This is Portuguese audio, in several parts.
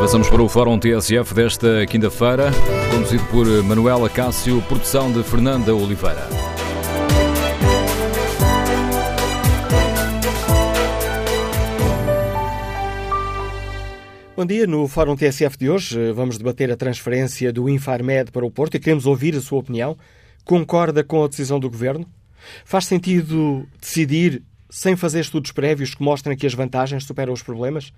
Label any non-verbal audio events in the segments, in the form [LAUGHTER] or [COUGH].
Passamos para o Fórum TSF desta quinta-feira, conduzido por Manuela Cássio, produção de Fernanda Oliveira. Bom dia. No Fórum TSF de hoje vamos debater a transferência do Infarmed para o Porto e queremos ouvir a sua opinião. Concorda com a decisão do Governo? Faz sentido decidir sem fazer estudos prévios que mostrem que as vantagens superam os problemas?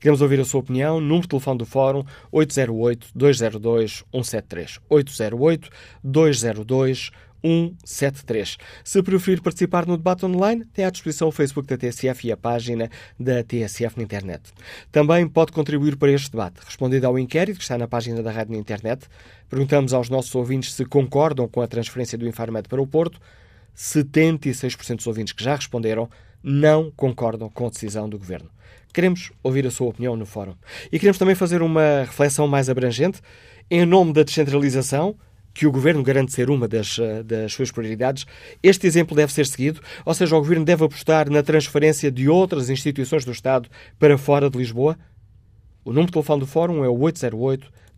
Queremos ouvir a sua opinião. Número de telefone do Fórum 808-202-173. 808-202-173. 173. Se preferir participar no debate online, tem à disposição o Facebook da TSF e a página da TSF na internet. Também pode contribuir para este debate. Respondendo ao inquérito que está na página da rádio na internet, perguntamos aos nossos ouvintes se concordam com a transferência do Infarmed para o Porto. 76% dos ouvintes que já responderam não concordam com a decisão do Governo. Queremos ouvir a sua opinião no fórum. E queremos também fazer uma reflexão mais abrangente. Em nome da descentralização, que o Governo garante ser uma das, eh, das suas prioridades, este exemplo deve ser seguido, ou seja, o Governo deve apostar na transferência de outras instituições do Estado para fora de Lisboa? O número de telefone do Fórum é o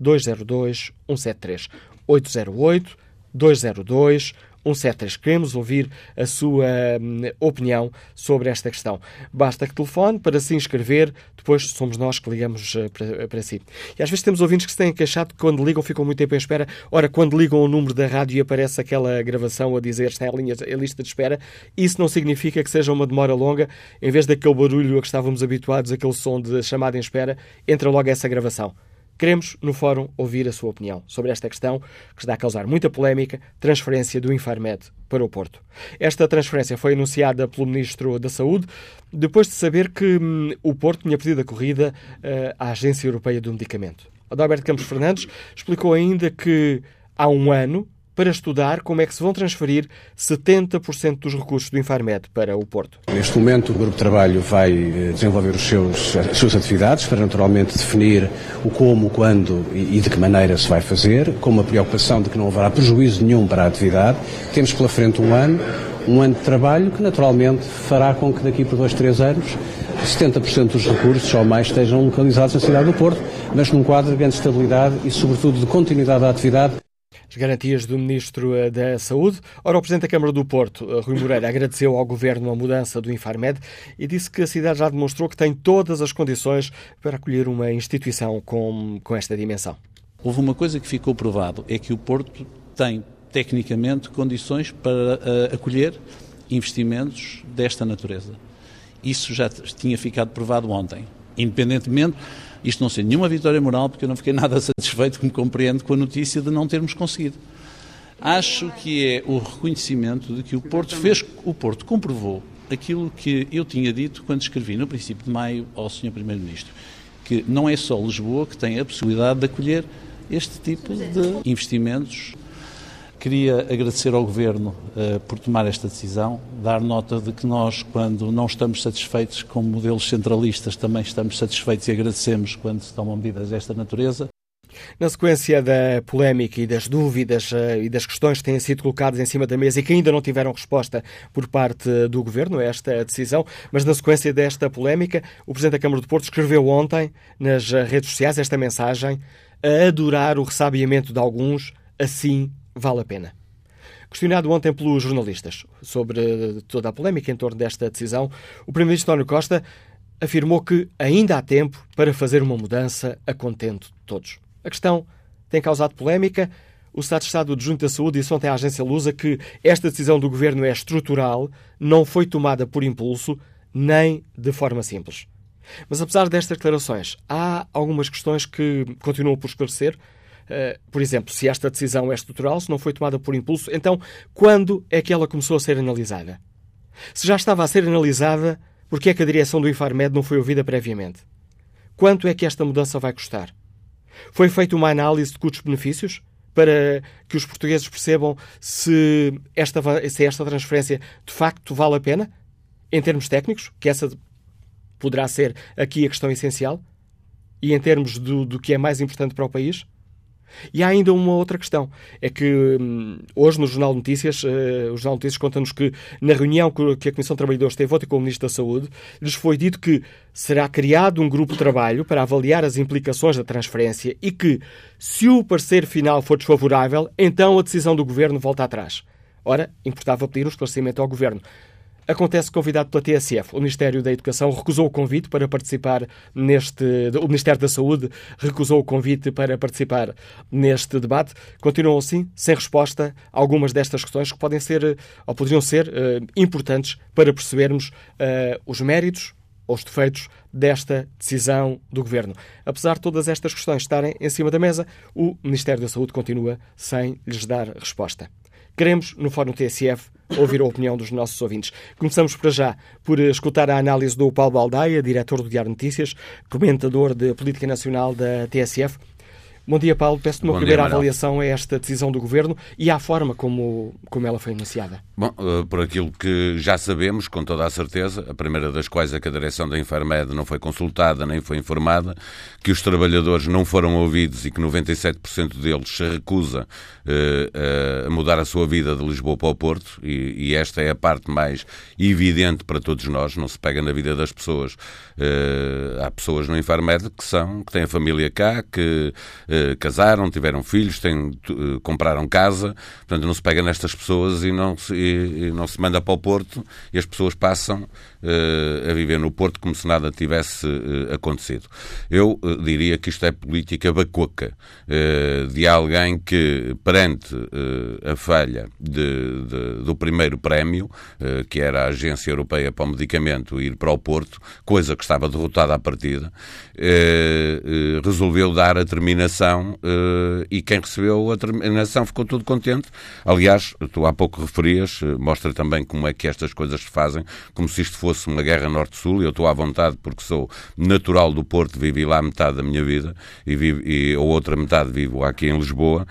808-202-173. 808-202-173. 173. Queremos ouvir a sua hum, opinião sobre esta questão. Basta que telefone para se inscrever, depois somos nós que ligamos uh, para, para si. E às vezes temos ouvintes que se têm queixado que quando ligam ficam muito tempo em espera. Ora, quando ligam o número da rádio e aparece aquela gravação a dizer está em lista de espera, isso não significa que seja uma demora longa. Em vez daquele barulho a que estávamos habituados, aquele som de chamada em espera, entra logo essa gravação. Queremos, no fórum, ouvir a sua opinião sobre esta questão que está a causar muita polémica, transferência do Infarmed para o Porto. Esta transferência foi anunciada pelo Ministro da Saúde depois de saber que hum, o Porto tinha pedido a corrida uh, à Agência Europeia do Medicamento. Adalberto Campos Fernandes explicou ainda que há um ano para estudar como é que se vão transferir 70% dos recursos do Infarmed para o Porto. Neste momento, o Grupo de Trabalho vai eh, desenvolver os seus, as suas atividades para naturalmente definir o como, quando e de que maneira se vai fazer, com uma preocupação de que não haverá prejuízo nenhum para a atividade. Temos pela frente um ano, um ano de trabalho que naturalmente fará com que daqui por dois, três anos 70% dos recursos ou mais estejam localizados na cidade do Porto, mas num quadro de grande estabilidade e, sobretudo, de continuidade da atividade as garantias do Ministro eh, da Saúde. Ora, o Presidente da Câmara do Porto, eh, Rui Moreira, [LAUGHS] agradeceu ao Governo a mudança do Infarmed e disse que a cidade já demonstrou que tem todas as condições para acolher uma instituição com, com esta dimensão. Houve uma coisa que ficou provado, é que o Porto tem, tecnicamente, condições para uh, acolher investimentos desta natureza. Isso já tinha ficado provado ontem. Independentemente isto não sendo nenhuma vitória moral, porque eu não fiquei [LAUGHS] nada satisfeito, como compreendo, com a notícia de não termos conseguido. Acho que é o reconhecimento de que o Porto fez, o Porto comprovou aquilo que eu tinha dito quando escrevi no princípio de maio ao Sr. Primeiro-Ministro, que não é só Lisboa que tem a possibilidade de acolher este tipo de investimentos Queria agradecer ao Governo uh, por tomar esta decisão, dar nota de que nós, quando não estamos satisfeitos com modelos centralistas, também estamos satisfeitos e agradecemos quando se tomam medidas desta natureza. Na sequência da polémica e das dúvidas uh, e das questões que têm sido colocadas em cima da mesa e que ainda não tiveram resposta por parte do Governo esta decisão, mas na sequência desta polémica, o Presidente da Câmara do Porto escreveu ontem nas eh, redes sociais esta mensagem a adorar o ressabiamento de alguns, assim vale a pena. Questionado ontem pelos jornalistas sobre toda a polémica em torno desta decisão, o Primeiro-Ministro António Costa afirmou que ainda há tempo para fazer uma mudança a contento de todos. A questão tem causado polémica. O Estado de Estado adjunto da Saúde disse ontem à agência Lusa que esta decisão do Governo é estrutural, não foi tomada por impulso, nem de forma simples. Mas apesar destas declarações, há algumas questões que continuam por esclarecer eh, por exemplo, se esta decisão é estrutural, se não foi tomada por impulso, então quando é que ela começou a ser analisada? Se já estava a ser analisada, por que é que a direção do Infarmed não foi ouvida previamente? Quanto é que esta mudança vai custar? Foi feita uma análise de custos-benefícios para que os portugueses percebam se esta, se esta transferência de facto vale a pena, em termos técnicos, que essa poderá ser aqui a questão essencial, e em termos do, do que é mais importante para o país? E há ainda uma outra questão. É que hum, hoje no Jornal de Notícias, uh, o Jornal de Notícias conta-nos que na reunião que a Comissão de Trabalhadores teve ontem com o Ministro da Saúde, lhes foi dito que será criado um grupo de trabalho para avaliar as implicações da transferência e que, se o parecer final for desfavorável, então a decisão do Governo volta atrás. Ora, importava pedir um esclarecimento ao Governo. Acontece convidado pela TSF. O Ministério da Educação recusou o convite para participar neste. O Ministério da Saúde recusou o convite para participar neste debate. Continuam assim, sem resposta, algumas destas questões que podem ser, ou poderiam ser, uh, importantes para percebermos uh, os méritos ou os defeitos desta decisão do Governo. Apesar de todas estas questões estarem em cima da mesa, o Ministério da Saúde continua sem lhes dar resposta. Queremos, no Fórum TSF, ouvir a opinião dos nossos ouvintes. Começamos para já por escutar a análise do Paulo Baldaia, diretor do Diário Notícias, comentador de Política Nacional da TSF. Bom dia, Paulo. Peço-te uma Bom primeira dia, avaliação a esta decisão do Governo e à forma como, como ela foi anunciada. Bom, eh, por aquilo que já sabemos, com toda a certeza, a primeira das quais é que a direção da Infarmed não foi consultada nem foi informada, que os trabalhadores não foram ouvidos e que 97% deles se recusa uh, a mudar a sua vida de Lisboa para o Porto, e, e, esta é a parte mais evidente para todos nós, não se pega na vida das pessoas. Uh, há pessoas no Infarmed que são, que têm a família cá, que uh, casaram, tiveram filhos, têm, compraram casa, portanto não se pega nestas pessoas e não se, e, e não se manda para o Porto e as pessoas passam a viver no Porto como se nada tivesse acontecido. Eu diria que isto é política bacoca de alguém que, perante a falha de, de, do primeiro prémio, que era a Agência Europeia para o Medicamento, ir para o Porto, coisa que estava derrotada à partida, resolveu dar a terminação e quem recebeu a terminação ficou tudo contente. Aliás, tu há pouco referias, mostra também como é que estas coisas se fazem, como se isto fosse uma guerra norte-sul. Eu estou à vontade porque sou natural do Porto, vivi lá metade da minha vida e, vivo, e a outra metade vivo aqui em Lisboa,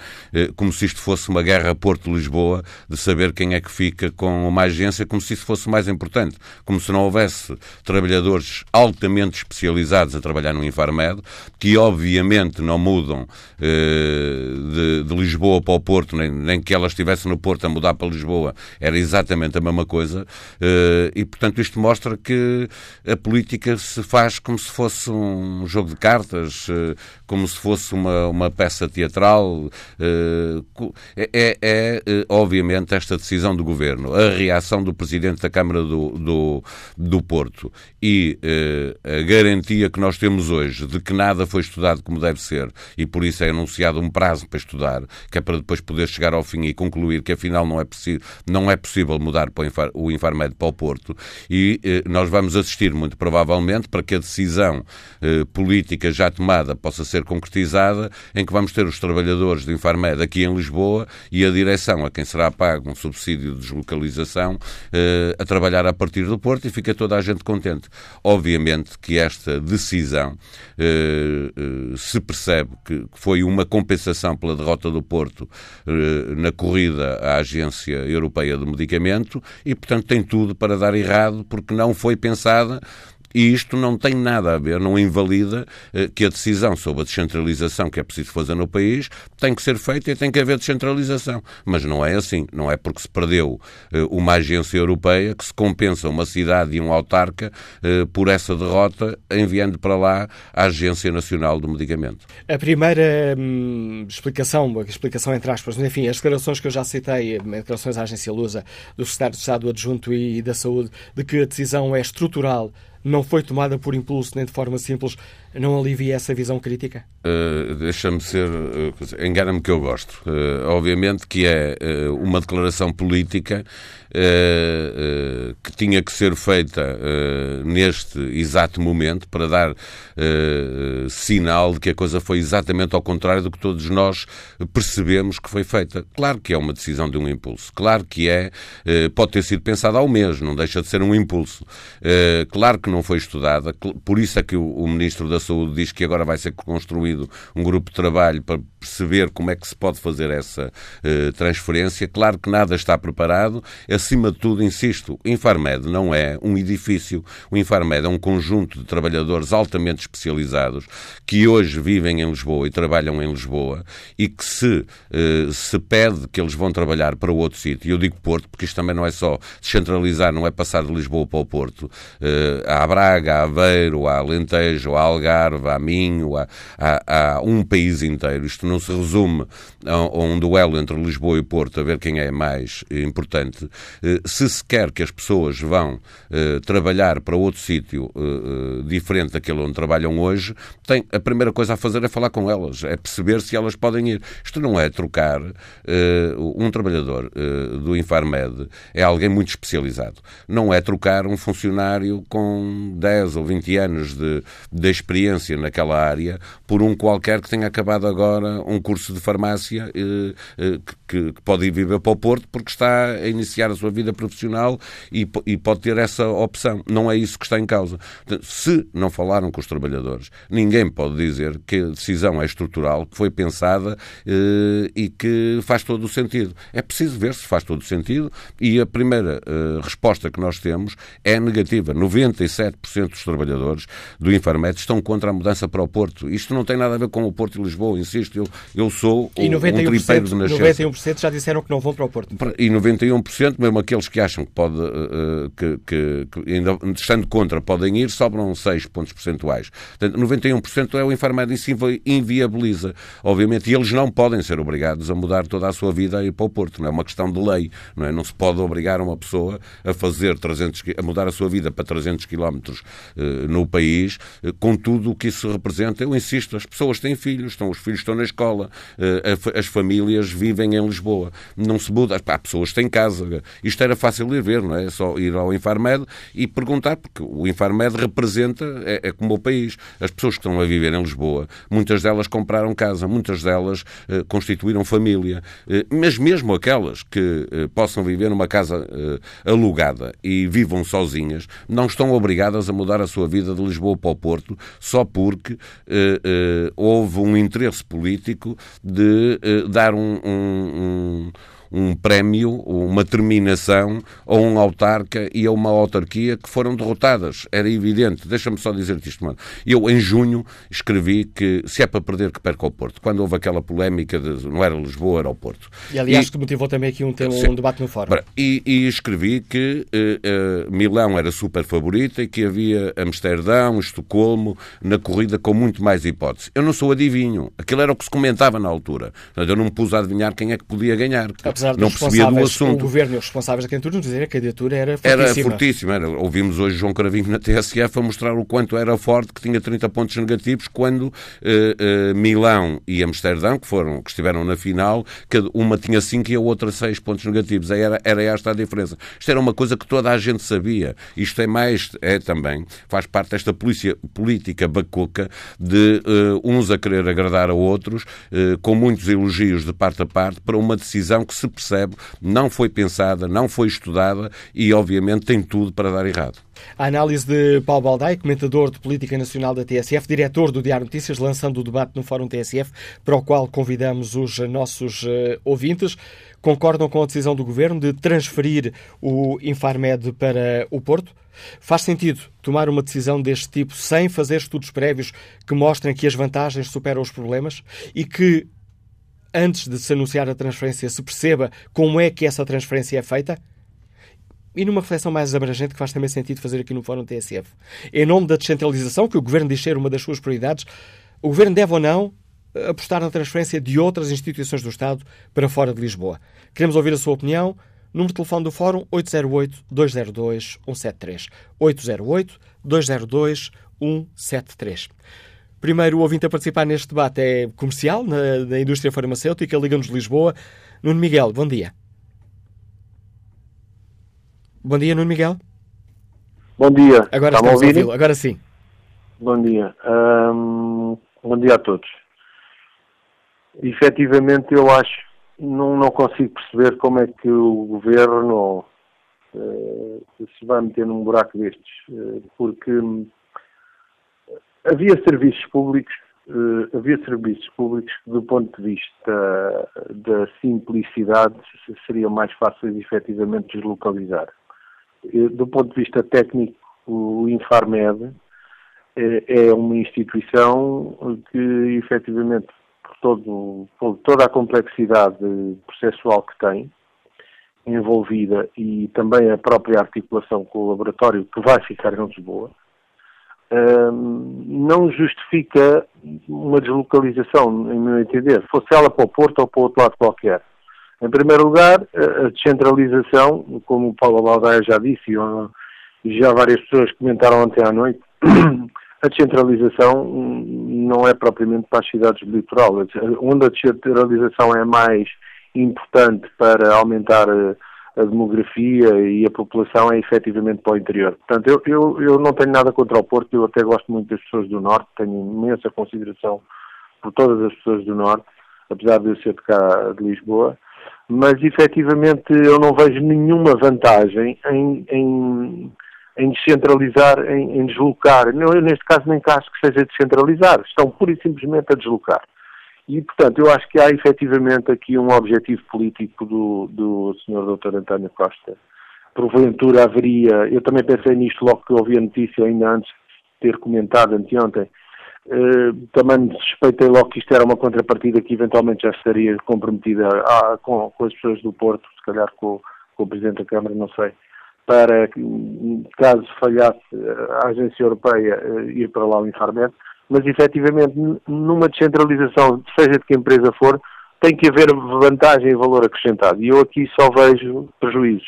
como se isto fosse uma guerra Porto-Lisboa, de saber quem é que fica com uma agência, como se isso fosse mais importante, como se não houvesse trabalhadores altamente especializados a trabalhar no Infarmed, que obviamente não mudam eh, de, de, Lisboa para o Porto, nem, nem que ela estivesse no Porto a mudar para Lisboa, era exatamente a mesma coisa, eh, e portanto isto mostra que a política se faz como se fosse um jogo de cartas, eh, como se fosse uma, uma peça teatral. É, é, é, obviamente, esta decisão do Governo, a reação do Presidente da Câmara do, do, do Porto e a garantia que nós temos hoje de que nada foi estudado como deve ser e por isso é anunciado um prazo para estudar, que é para depois poder chegar ao fim e concluir que afinal não é, não é possível mudar o Infarmed para o Porto e eh, nós vamos assistir muito provavelmente para que a decisão eh, política já tomada possa ser concretizada, em que vamos ter os trabalhadores de Infarmed aqui em Lisboa e a direção a quem será pago um subsídio de deslocalização eh, a trabalhar a partir do Porto e fica toda a gente contente. Obviamente que esta decisão se percebe que foi uma compensação pela derrota do Porto na corrida à Agência Europeia do Medicamento e, portanto, tem tudo para dar errado porque não foi pensada e isto não tem nada a ver, não invalida eh, que a decisão sobre a descentralização que é preciso fazer no país tem que ser feita e tem que haver descentralização. Mas não é assim. Não é porque se perdeu eh, uma agência europeia que se compensa uma cidade e um autarca eh, por essa derrota, enviando para lá a Agência Nacional do Medicamento. A primeira hum, explicação, explicação entre aspas, enfim, as declarações que eu já citei, declarações à Agência Lusa, do Secretário de Estado Adjunto e da Saúde, de que a decisão é estrutural não foi tomada por impulso nem de forma simples, não alivia essa visão crítica? Uh, Deixa-me ser. Uh, Engana-me que eu gosto. Uh, obviamente que é uma declaração política que tinha que ser feita neste exato momento para dar sinal de que a coisa foi exatamente ao contrário do que todos nós percebemos que foi feita. Claro que é uma decisão de um impulso. Claro que é. Pode ter sido pensada ao mês, não deixa de ser um impulso. Claro que não foi estudada. Por isso é que o, o Ministro da Saúde diz que agora vai ser construído um grupo de trabalho para perceber como é que se pode fazer essa uh, transferência. Claro que nada está preparado. Acima de tudo, insisto, o Infarmed não é um edifício. O Infarmed é um conjunto de trabalhadores altamente especializados que hoje vivem em Lisboa e trabalham em Lisboa e que se, uh, se pede que eles vão trabalhar para outro sítio, eu digo Porto, porque isto também não é só descentralizar, não é passar de Lisboa para o Porto. Uh, há Braga, há Aveiro, há Alentejo, há Algarve, há Minho, há, há, há um país inteiro. Isto não se resume a, a, um duelo entre Lisboa e Porto, a ver quem é mais importante. Uh, se se quer que as pessoas vão uh, trabalhar para outro sítio diferente daquele onde trabalham hoje, tem, a primeira coisa a fazer é falar com elas, é perceber se elas podem ir. Isto não é trocar um trabalhador do Infarmed, é alguém muito especializado. Não é trocar um funcionário com 10 ou 20 anos de, de experiência naquela área por um qualquer que tenha acabado agora um curso de farmácia eh, eh, que, pode ir viver para o Porto porque está a iniciar a sua vida profissional e, pode ter essa opção. Não é isso que está em causa. Se não falaram com os trabalhadores, ninguém pode dizer que a decisão é estrutural, que foi pensada eh, e que faz todo o sentido. É preciso ver se faz todo o sentido e a primeira resposta que nós temos é negativa. 97% dos trabalhadores do Infarmed estão contra a mudança para o Porto. Isto não tem nada a ver com o Porto e Lisboa, insisto, eu, eu sou e 91%, um tripeiro de nascença. 91% já disseram que não vão para o Porto. E 91%, mesmo aqueles que acham que pode, uh, que, que, que, ainda estando contra, podem ir, sobram 6 pontos percentuais. Portanto, 91% é o Infarmed e sim inviabiliza, obviamente, e eles não podem ser obrigados a mudar toda a sua vida a ir para o Porto, não é uma questão de lei, não é? Não se pode obrigar uma pessoa a fazer 300, a mudar a sua vida para 300 quilómetros uh, no país, com tudo o que isso representa. Eu insisto, as pessoas têm filhos, estão, os filhos estão na escola, uh, as famílias vivem em Lisboa, não se muda, há pessoas têm casa. Isto era fácil ir ver, não é? É só ir ao Infarmed e perguntar, porque o Infarmed representa, é, é como o país. As pessoas que estão a viver em Lisboa, muitas delas compraram casa, muitas delas constituíram família, mas mesmo aquelas que possam viver numa casa uh, alugada e vivam sozinhas, não estão obrigadas a mudar a sua vida de Lisboa para o Porto só porque uh, uh, houve um interesse político de dar um, um, um um prémio, uma terminação a um autarca e a uma autarquia que foram derrotadas. Era evidente. Deixa-me só dizer-te isto, mano. Eu, em junho, escrevi que se é para perder, que perca o Porto. Quando houve aquela polémica de não era Lisboa, era o Porto. E, aliás, e, que motivou também aqui um, tema, um debate no fórum. E, e escrevi que uh, uh, Milão era super favorita e que havia Amsterdão, Estocolmo, na corrida com muito mais hipótese. Eu não sou adivinho. Aquilo era o que se comentava na altura. Eu não me pus a adivinhar quem é que podia ganhar apesar não percebia do assunto. O governo e os responsáveis da candidatura nos dizerem que a candidatura era fortíssima. Era fortíssima. Era, ouvimos hoje João Caravinho na TSF a mostrar o quanto era forte, que tinha 30 pontos negativos, quando uh, uh, Milão e Amsterdão, que, foram, que estiveram na final, uma tinha 5 e a outra 6 pontos negativos. Era, era esta a diferença. Isto era uma coisa que toda a gente sabia. Isto é mais, é também, faz parte desta polícia, política bacoca de uh, uns a querer agradar a outros, com muitos elogios de parte a parte, para uma decisão que se se percebe, não foi pensada, não foi estudada e, obviamente, tem tudo para dar errado. A análise de Paulo Baldaia, comentador de política nacional da TSF, diretor do Diário Notícias, lançando o debate no Fórum TSF, para o qual convidamos os nossos uh, ouvintes. Concordam com a decisão do Governo de transferir o Infarmed para o Porto? Faz sentido tomar uma decisão deste tipo sem fazer estudos prévios que mostrem que as vantagens superam os problemas e que antes de se anunciar a transferência, se perceba como é que essa transferência é feita? E numa reflexão mais abrangente que faz também sentido fazer aqui no Fórum TSF. Em nome da descentralização, que o Governo diz ser uma das suas prioridades, o Governo deve ou não apostar na transferência de outras instituições do Estado para fora de Lisboa? Queremos ouvir a sua opinião. Número de telefone do Fórum 808-202-173. 808-202-173. Primeiro, o ouvinte a participar neste debate é comercial, na, na indústria farmacêutica, Liga-nos Lisboa. Nuno Miguel, bom dia. Bom dia, Nuno Miguel. Bom dia. Agora estamos a ouvi-lo, agora sim. Bom dia. bom dia a todos. Efetivamente, eu acho, não, não consigo perceber como é que o governo uh, se vai meter num buraco destes, uh, porque havia serviços públicos, havia serviços públicos que, do ponto de vista da simplicidade, seriam mais fáceis efetivamente deslocalizar. Do ponto de vista técnico, o Infarmed é uma instituição que efetivamente todo, toda a complexidade processual que tem envolvida e também a própria articulação com o laboratório que vai ficar em Lisboa, não justifica uma deslocalização, em meu entender, fosse ela para o Porto ou para outro lado qualquer. Em primeiro lugar, a descentralização, como o Paulo Baldaia já disse, e já várias pessoas comentaram ontem à noite, [CLEARS THROAT] a descentralização não é propriamente para as cidades do litoral. Onde a descentralização é mais importante para aumentar a demografia e a população é efetivamente para o interior. Portanto, eu, eu, eu não tenho nada contra o Porto, eu até gosto muito das pessoas do Norte, tenho imensa consideração por todas as pessoas do Norte, apesar de eu ser de cá de Lisboa, mas efetivamente eu não vejo nenhuma vantagem em, em em descentralizar, em, em deslocar. Eu, neste caso, nem caso que seja descentralizar, estão pura e simplesmente a deslocar. E, portanto, eu acho que há efetivamente aqui um objetivo político do, do Sr. Dr. António Costa. Porventura haveria, eu também pensei nisto logo que ouvi a notícia, ainda antes de ter comentado anteontem, Uh, também suspeitei logo que isto era uma contrapartida que eventualmente já estaria comprometida ah, com, com, as pessoas do Porto, se calhar com, com, o Presidente da Câmara, não sei, para, caso falhasse a agência europeia, eh, ir para lá o Infarmed, mas efetivamente numa descentralização, seja de que empresa for, tem que haver vantagem e valor acrescentado. E eu aqui só vejo prejuízos,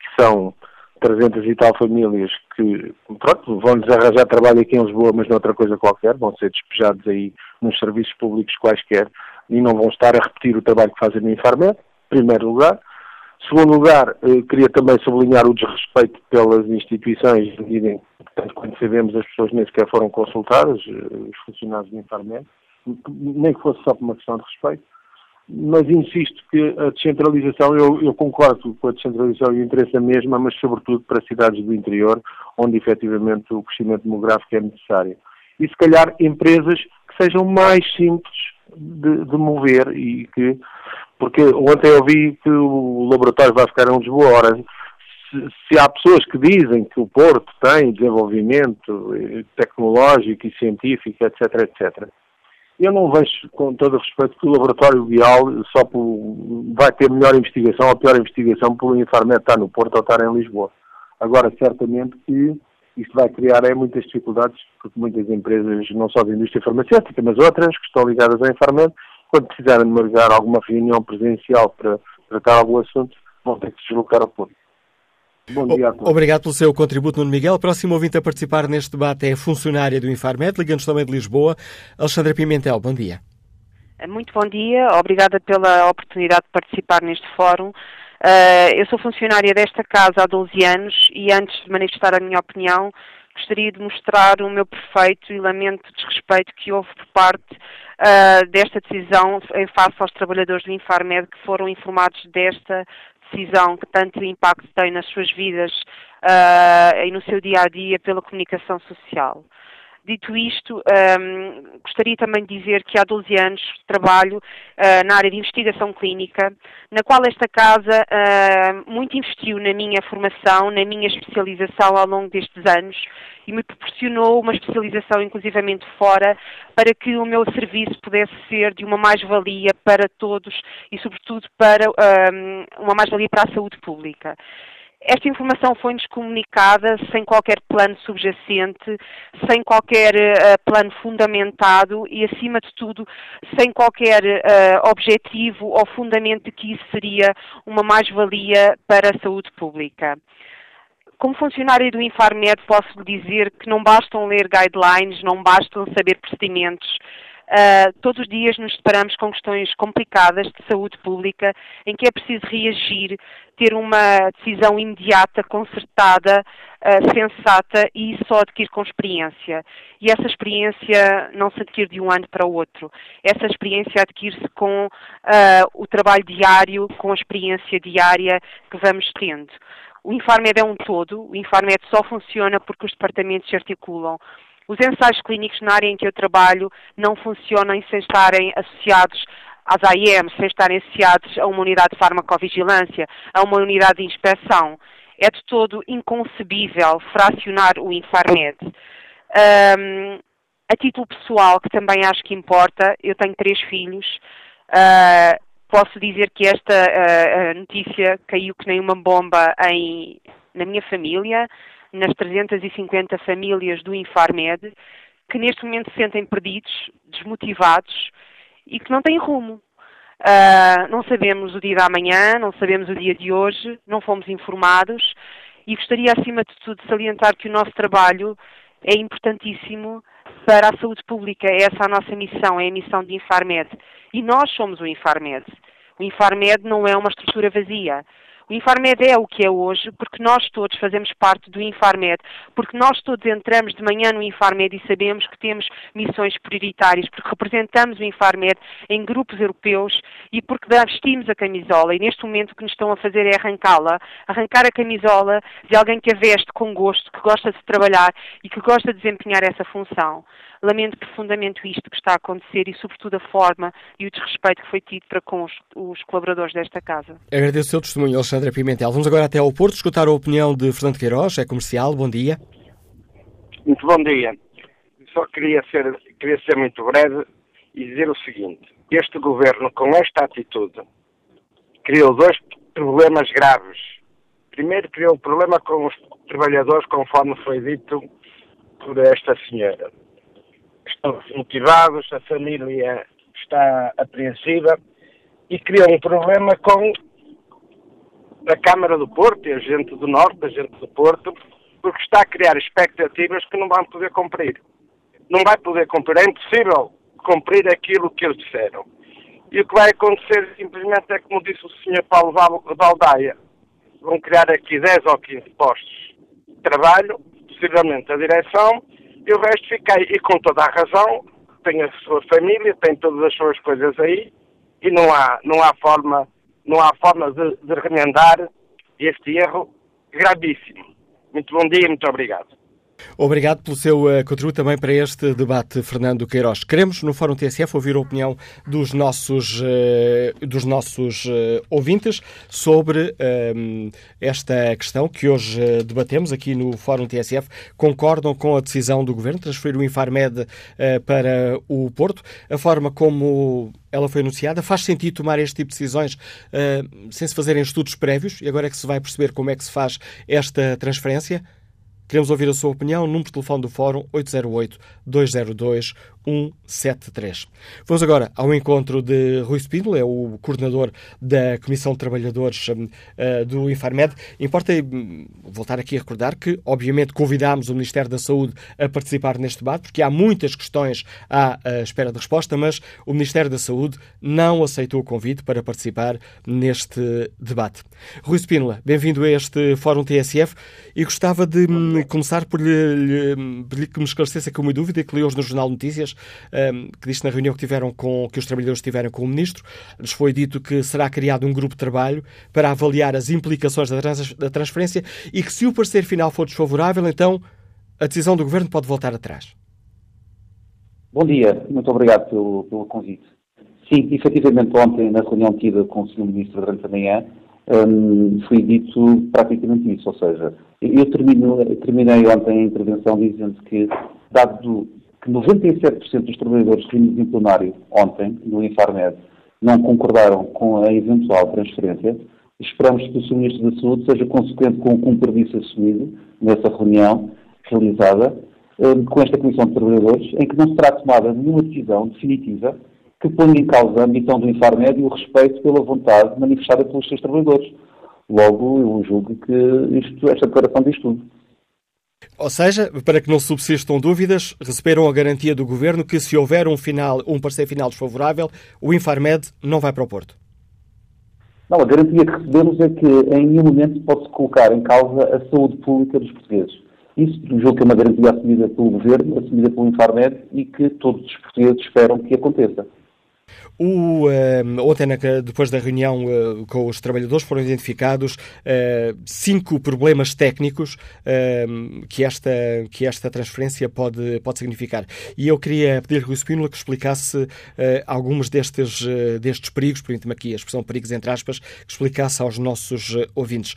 que são 300 e tal famílias que, pronto, vão-lhes arranjar trabalho aqui em Lisboa, mas noutra coisa qualquer, vão ser despejados aí nos serviços públicos quaisquer e não vão estar a repetir o trabalho que fazem no Infarmed, em primeiro lugar. Segundo lugar, eh, queria também sublinhar o desrespeito pelas instituições, portanto, quando sabemos as pessoas nem sequer foram consultadas, eh, os funcionários do Infarmed, nem que fosse só por uma questão de respeito, mas insisto que a descentralização, eu, eu concordo com a descentralização e o interesse a mesma, mas sobretudo para cidades do interior, onde efetivamente o crescimento demográfico é necessário. E se calhar empresas que sejam mais simples de, de mover e que porque ontem eu vi que o laboratório vai ficar em Lisboa. Ora, se, se há pessoas que dizem que o Porto tem desenvolvimento eh, tecnológico e científico, etc., etc., eu não vejo, com todo o respeito, que o laboratório ideal só por, vai ter melhor investigação ou pior investigação por o Infarmed estar no Porto ou estar em Lisboa. Agora, certamente que isto vai criar é, muitas dificuldades, porque muitas empresas, não só da indústria farmacêutica, mas outras, que estão ligadas ao Infarmed, quando precisarem de marcar alguma reunião presencial para tratar algum assunto, vão ter que se deslocar ao Porto. Bom dia a todos. Obrigado pelo seu contributo, Nuno Miguel. Próximo ouvinte a participar neste debate é a funcionária do Infarmed, ligando-nos também de Lisboa, Alexandra Pimentel. Bom dia. Muito bom dia. Obrigada pela oportunidade de participar neste fórum. Uh, eu sou funcionária desta casa há 12 anos e antes de manifestar a minha opinião, gostaria de mostrar o meu perfeito e lamento desrespeito que houve por parte uh, desta decisão em face aos trabalhadores do Infarmed que foram informados desta decisão que tanto impacto tem nas suas vidas uh, e no seu dia a dia pela comunicação social. Dito isto, um, gostaria também de dizer que há 12 anos trabalho uh, na área de investigação clínica, na qual esta casa uh, muito investiu na minha formação, na minha especialização ao longo destes anos e me proporcionou uma especialização inclusivamente fora para que o meu serviço pudesse ser de uma mais-valia para todos e sobretudo para um, uma mais-valia para a saúde pública. Esta informação foi-nos comunicada sem qualquer plano subjacente, sem qualquer uh, plano fundamentado e, acima de tudo, sem qualquer uh, objetivo ou fundamento de que isso seria uma mais-valia para a saúde pública. Como funcionária do Infarmed, posso dizer que não bastam ler guidelines, não bastam saber procedimentos, Uh, todos os dias nos deparamos com questões complicadas de saúde pública em que é preciso reagir, ter uma decisão imediata, concertada, uh, sensata e só adquirir com experiência. E essa experiência não se adquire de um ano para o outro. Essa experiência adquire-se com uh, o trabalho diário, com a experiência diária que vamos tendo. O Infarmed é um todo, o Infarmed só funciona porque os departamentos se articulam. Os ensaios clínicos na área em que eu trabalho não funcionam sem estarem associados às AIM, sem estarem associados a uma unidade de farmacovigilância, a uma unidade de inspeção. É de todo inconcebível fracionar o Infarmed. Um, a título pessoal, que também acho que importa, eu tenho três filhos. Uh, posso dizer que esta uh, notícia caiu que nem uma bomba em, na minha família, nas 350 famílias do Infarmed, que neste momento se sentem perdidos, desmotivados e que não têm rumo. Uh, não sabemos o dia da manhã, não sabemos o dia de hoje, não fomos informados e gostaria, acima de tudo, de salientar que o nosso trabalho é importantíssimo para a saúde pública. É essa a nossa missão, é a missão de Infarmed. E nós somos o Infarmed. O Infarmed não é uma estrutura vazia. O Infarmed é o que é hoje porque nós todos fazemos parte do Infarmed, porque nós todos entramos de manhã no Infarmed e sabemos que temos missões prioritárias, porque representamos o Infarmed em grupos europeus e porque vestimos a camisola. E neste momento o que nos estão a fazer é arrancá-la, arrancar a camisola de alguém que a veste com gosto, que gosta de trabalhar e que gosta de desempenhar essa função. Lamento profundamente isto que está a acontecer e, sobretudo, a forma e o desrespeito que foi tido para com os, os colaboradores desta casa. Agradeço o seu testemunho, Alexandra Pimentel. Vamos agora até ao Porto escutar a opinião de Fernando Queiroz, é comercial. Bom dia. Muito bom dia. Só queria ser, queria ser muito breve e dizer o seguinte: este governo, com esta atitude, criou dois problemas graves. Primeiro, criou um problema com os trabalhadores, conforme foi dito por esta senhora estão desmotivados, a família está apreensiva e criou um problema com a Câmara do Porto e a gente do Norte, a gente do Porto, porque está a criar expectativas que não vão poder cumprir. Não vai poder cumprir, é impossível cumprir aquilo que eles disseram. E o que vai acontecer simplesmente é como disse o Sr. Paulo Valdaia, vão criar aqui 10 ou 15 postos de trabalho, possivelmente a direção, e o resto fiquei, e com toda a razão, tem a sua família, tem todas as suas coisas aí, e não há, não há forma, não há forma de, de remendar este erro gravíssimo. Muito bom dia muito obrigado. Obrigado pelo seu uh, contributo também para este debate, Fernando Queiroz. Queremos, no Fórum TSF, ouvir a opinião dos nossos, uh, dos nossos uh, ouvintes sobre esta questão que hoje debatemos aqui no Fórum TSF. Concordam com a decisão do Governo de transferir o Infarmed para o Porto? A forma como ela foi anunciada. Faz sentido tomar este tipo de decisões uh, sem se fazerem estudos prévios e agora é que se vai perceber como é que se faz esta transferência? Queremos ouvir a sua opinião. Número de telefone do Fórum 808-202 173. Vamos agora ao encontro de Rui Spínola, é o coordenador da Comissão de Trabalhadores uh, do Infarmed. Importa hum, voltar aqui a recordar que, obviamente, convidámos o Ministério da Saúde a participar neste debate, porque há muitas questões à, à espera de resposta, mas o Ministério da Saúde não aceitou o convite para participar neste debate. Rui Spínola, bem-vindo a este Fórum TSF e gostava de hum, começar por lhe, lhe, por lhe que me esclarecesse aqui uma dúvida que li hoje no Jornal Notícias Ehm, que disse na reunião que tiveram com que os trabalhadores tiveram com o ministro, lhes foi dito que será criado um grupo de trabalho para avaliar as implicações da, trans, da transferência e que se o parecer final for desfavorável, então a decisão do governo pode voltar atrás. Bom dia, muito obrigado pelo, pelo convite. Sim, efetivamente ontem na reunião tida com o Sr. Ministro durante a manhã um, foi dito praticamente isso, ou seja, eu termino, terminei ontem a intervenção dizendo que, dado que 97% dos trabalhadores reunidos em plenário ontem, no Infarmed, não concordaram com a eventual transferência. Esperamos que o Sr. Ministro da Saúde seja consequente com o compromisso assumido nessa reunião realizada eh, com esta Comissão de Trabalhadores, em que não será tomada nenhuma decisão definitiva que ponha em causa a missão do Infarmed e o respeito pela vontade manifestada pelos seus trabalhadores. Logo, eu julgo que isto, esta declaração diz tudo. Ou seja, para que não subsistam dúvidas, receberam a garantia do Governo que se houver um, final, um parecer final desfavorável, o Infarmed não vai para o Porto. Não, a garantia que recebemos é que em nenhum momento pode-se colocar em causa a saúde pública dos portugueses. Isso julgo que é uma garantia assumida pelo Governo, assumida pelo Infarmed e que todos os portugueses esperam que aconteça. O, uh, ontem, na, depois da reunião uh, com os trabalhadores, foram identificados uh, cinco problemas técnicos que, esta, que esta transferência pode, pode significar. E eu queria pedir-lhe, Rui Spínola, que explicasse alguns destes, destes perigos, permite-me aqui a expressão perigos entre aspas, que explicasse aos nossos ouvintes.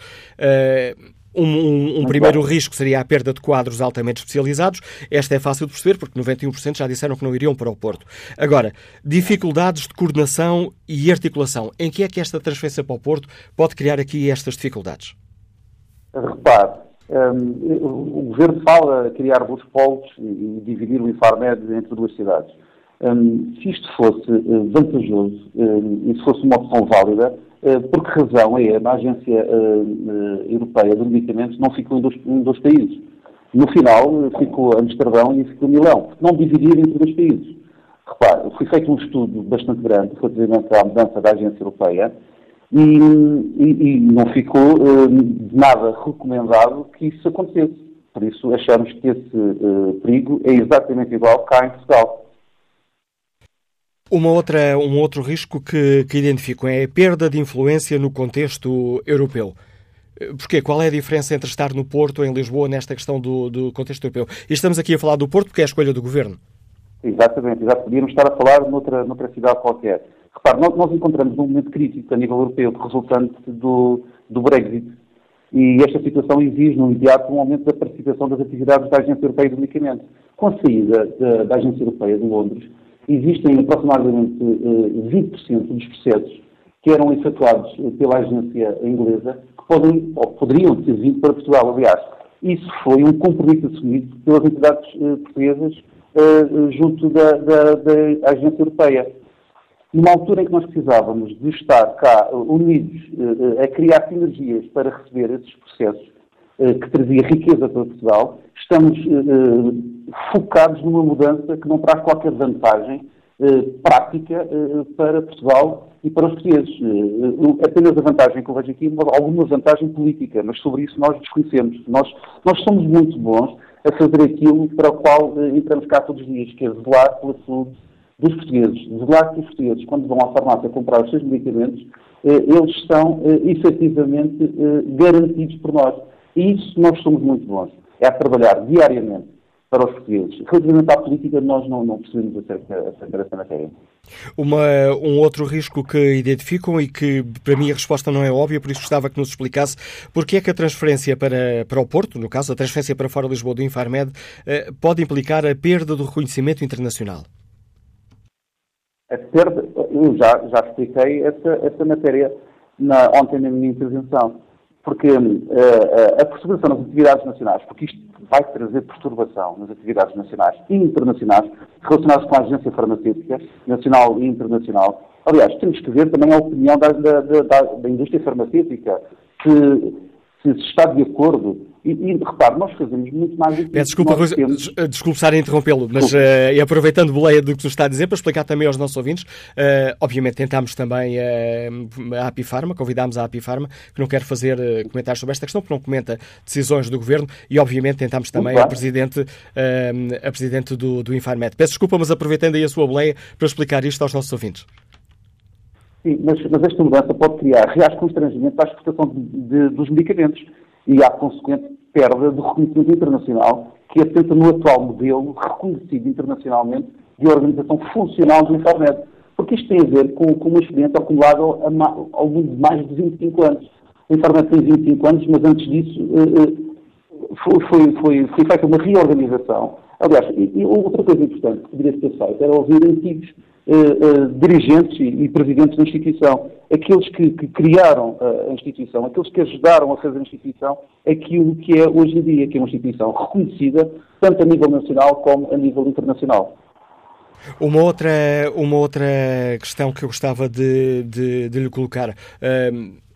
Um, um, um primeiro bom. risco seria a perda de quadros altamente especializados. Esta é fácil de perceber, porque 91% já disseram que não iriam para o Porto. Agora, dificuldades de coordenação e articulação. Em que é que esta transferência para o Porto pode criar aqui estas dificuldades? Repare, um, o Governo fala criar dois polos e, dividir o Infarmed entre duas cidades. Um, se isto fosse uh, vantajoso um, e se fosse uma opção válida, eh, por que razão é a Agência eh, eh, Europeia de Medicamentos não ficou em dois, em dois países? No final, ficou Amsterdão e ficou Milão. Não dividir entre dois países. Repare, foi feito um estudo bastante grande relativamente à mudança da Agência Europeia e, e, e não ficou de nada recomendado que isso acontecesse. Por isso, achamos que esse perigo é exatamente igual cá em Portugal. Uma outra, um outro risco que, que identificam é a perda de influência no contexto europeu. Porquê? Qual é a diferença entre estar no Porto ou em Lisboa nesta questão do, do contexto europeu? E estamos aqui a falar do Porto porque é a escolha do Governo. Exatamente, exatamente. Podíamos estar a falar noutra, noutra cidade qualquer. Repare, nós, nós encontramos um momento crítico a nível europeu resultante do, do Brexit e esta situação exige no imediato um aumento da participação das atividades da Agência Europeia de Medicamentos. Com a saída da, da Agência Europeia de Londres, existem aproximadamente 20% eh, dos processos que eram efetuados eh, pela agência inglesa que podem, ou poderiam ter vindo para Portugal, aliás. Isso foi um compromisso assumido pelas entidades eh, portuguesas junto da, da, da, agência europeia. Numa altura em que nós precisávamos de estar cá unidos a criar sinergias para receber esses processos que trazia riqueza para Portugal, estamos focados numa mudança que não traz qualquer vantagem eh, prática eh, para Portugal e para os portugueses. Eh, apenas a vantagem que eu vejo aqui alguma vantagem política, mas sobre isso nós desconhecemos. Nós, nós somos muito bons a fazer aquilo para o qual eh, entramos cá todos os dias, que é zelar pela saúde dos portugueses. Zelar que os portugueses, quando vão à farmácia comprar os seus medicamentos, eh, eles eh, efetivamente garantidos por nós. E isso nós somos muito bons. É trabalhar diariamente para os portugueses. Relativamente à política, nós não, não percebemos acerca, acerca dessa matéria. Uma, um outro risco que identificam e que para mim a resposta não é óbvia, por isso gostava que nos explicasse porque é que a transferência para, para o Porto, no caso a transferência para fora de Lisboa do Infarmed, eh, pode implicar a perda do reconhecimento internacional? A perda, eu já, já expliquei essa, essa matéria na, ontem na minha intervenção porque uh, a perturbação nas atividades nacionais, porque isto vai trazer perturbação nas atividades nacionais e internacionais relacionadas com a agência farmacêutica, nacional e internacional. Aliás, temos que ver também a opinião da, da, da, da indústria farmacêutica, que se está de acordo e, e repare, nós fazemos muito mais do que Peço desculpa, Rui, temos... desculpe estar a interrompê-lo, mas uh, e aproveitando boleia do que tu está a dizer, para explicar também aos nossos ouvintes, uh, obviamente tentámos também uh, a Apifarma, convidámos a Apifarma, que não quer fazer comentários sobre esta questão, porque não comenta decisões do Governo, e obviamente tentámos também a Presidente, a presidente do, do Infarmed. Peço desculpa, mas aproveitando aí a sua boleia para explicar isto aos nossos ouvintes. Sim, mas, mas esta mudança pode criar reais constrangimentos a exportação de, de, dos medicamentos e há consequente perda do reconhecimento internacional que assenta no atual modelo reconhecido internacionalmente de organização funcional do Infarmed. Porque isto tem a ver com, com uma experiência acumulada ao, longo de mais de 25 anos. O Infarmed tem 25 anos, mas antes disso uh, foi, foi, foi, foi, feita uma reorganização. Aliás, e, e outra coisa importante que poderia ser feita era ouvir antigos uh, dirigentes e, e, presidentes da instituição, aqueles que, que criaram a instituição, aqueles que ajudaram a fazer a instituição aquilo que é hoje em dia, que é uma instituição reconhecida tanto a nível nacional como a nível internacional. Uma outra, uma outra questão que eu gostava de, de, de lhe colocar.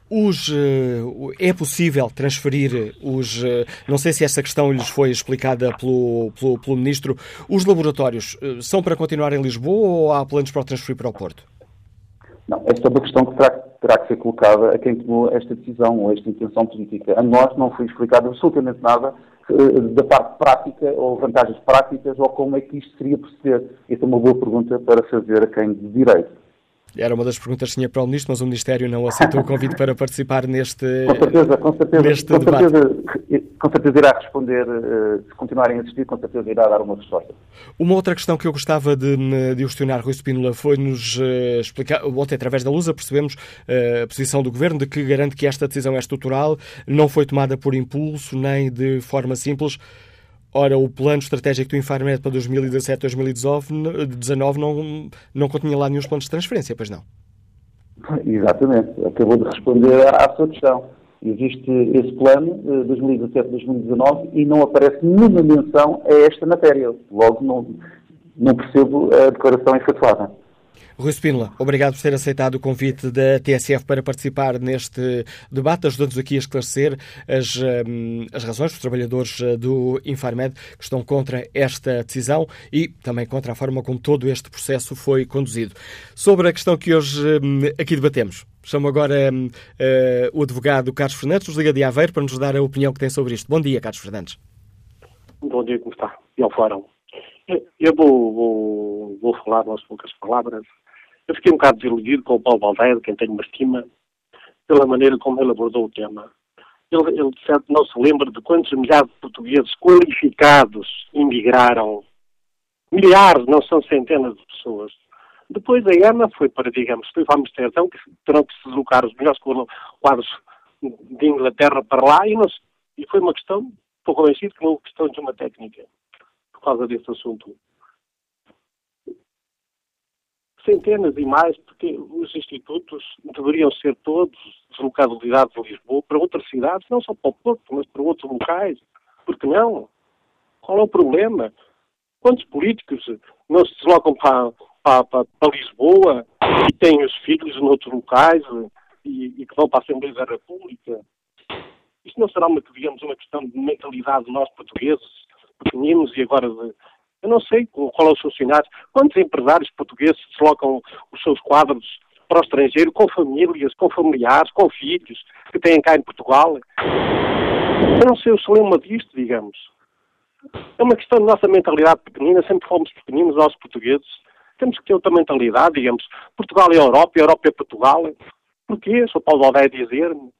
Os, uh, é possível transferir os. Uh, não sei se essa questão lhes foi explicada pelo, pelo, pelo Ministro. Os laboratórios uh, são para continuar em Lisboa ou há planos para o transferir para o Porto? Não, esta é uma questão que terá, terá que ser colocada a quem tomou esta decisão ou esta intenção política. A nós não foi explicado absolutamente nada da parte prática ou vantagens práticas ou como é que isto seria proceder. Esta é uma boa pergunta para fazer a quem de direito. Era uma das perguntas que tinha para o Ministro, mas o Ministério não aceitou o convite para participar neste, com certeza, com certeza, neste com debate. Certeza, com certeza irá responder, eh, se continuarem a insistir, com certeza irá dar uma resposta. Uma outra questão que eu gostava de, de questionar, Rui Spínola, foi nos uh, explicar, ontem através da Lusa percebemos uh, a posição do Governo de que garante que esta decisão é estrutural, não foi tomada por impulso nem de forma simples. Ora, o plano estratégico do Infarmed para 2017-2019 não, não continha lá nenhum planos de transferência, pois não? Exatamente. Acabou de responder à sua questão. Existe esse plano, 2017-2019, eh, e não aparece nenhuma menção a esta matéria. Logo, não, não percebo a declaração efetuada. Rui Spínola, obrigado por ter aceitado o convite da TSF para participar neste debate, ajudando-nos aqui a esclarecer as, um, as razões dos trabalhadores eh, do Infarmed que estão contra esta decisão e também contra a forma como todo este processo foi conduzido. Sobre a questão que hoje um, aqui debatemos, chamo agora uh, o advogado Carlos Fernandes, nos Liga de Aveiro, para nos dar a opinião que tem sobre isto. Bom dia, Carlos Fernandes. Bom dia, como está? E ao fórum. Eu vou, vou, vou falar umas poucas palavras eu fiquei um bocado desiludido com o Paulo Baldeiro, quem tenho uma estima, pela maneira como ele abordou o tema. Ele, ele de certo, não se lembra de quantos milhares de portugueses qualificados emigraram. Milhares, não são centenas de pessoas. Depois a EMA foi para, digamos, foi para Amsterdão, que terão que se deslocar os melhores quadros de Inglaterra para lá, e, não, e foi uma questão, estou convencido que não é questão de uma técnica, por causa desse assunto centenas e mais, porque os institutos deveriam ser todos deslocalizados de Lisboa para outras cidades, não só para o Porto, mas para outros locais. Porque não? Qual é o problema? Quantos políticos não se deslocam para, para, para, para Lisboa e têm os filhos em outros locais e, e, que vão para a Assembleia da República? Isto não será, uma, digamos, uma questão de mentalidade de nós portugueses, pequeninos e agora de, eu não sei qual é os funcionários. Quantos empresários portugueses deslocam os seus quadros para o estrangeiro com famílias, com familiares, com filhos que têm cá em Portugal? Eu não sei o lema disto, digamos. É uma questão da nossa mentalidade pequenina, sempre fomos pequeninos, nós portugueses. Temos que ter outra mentalidade, digamos. Portugal é a Europa, a Europa é Portugal. Porquê? Sou Paulo Aldeia dizer-me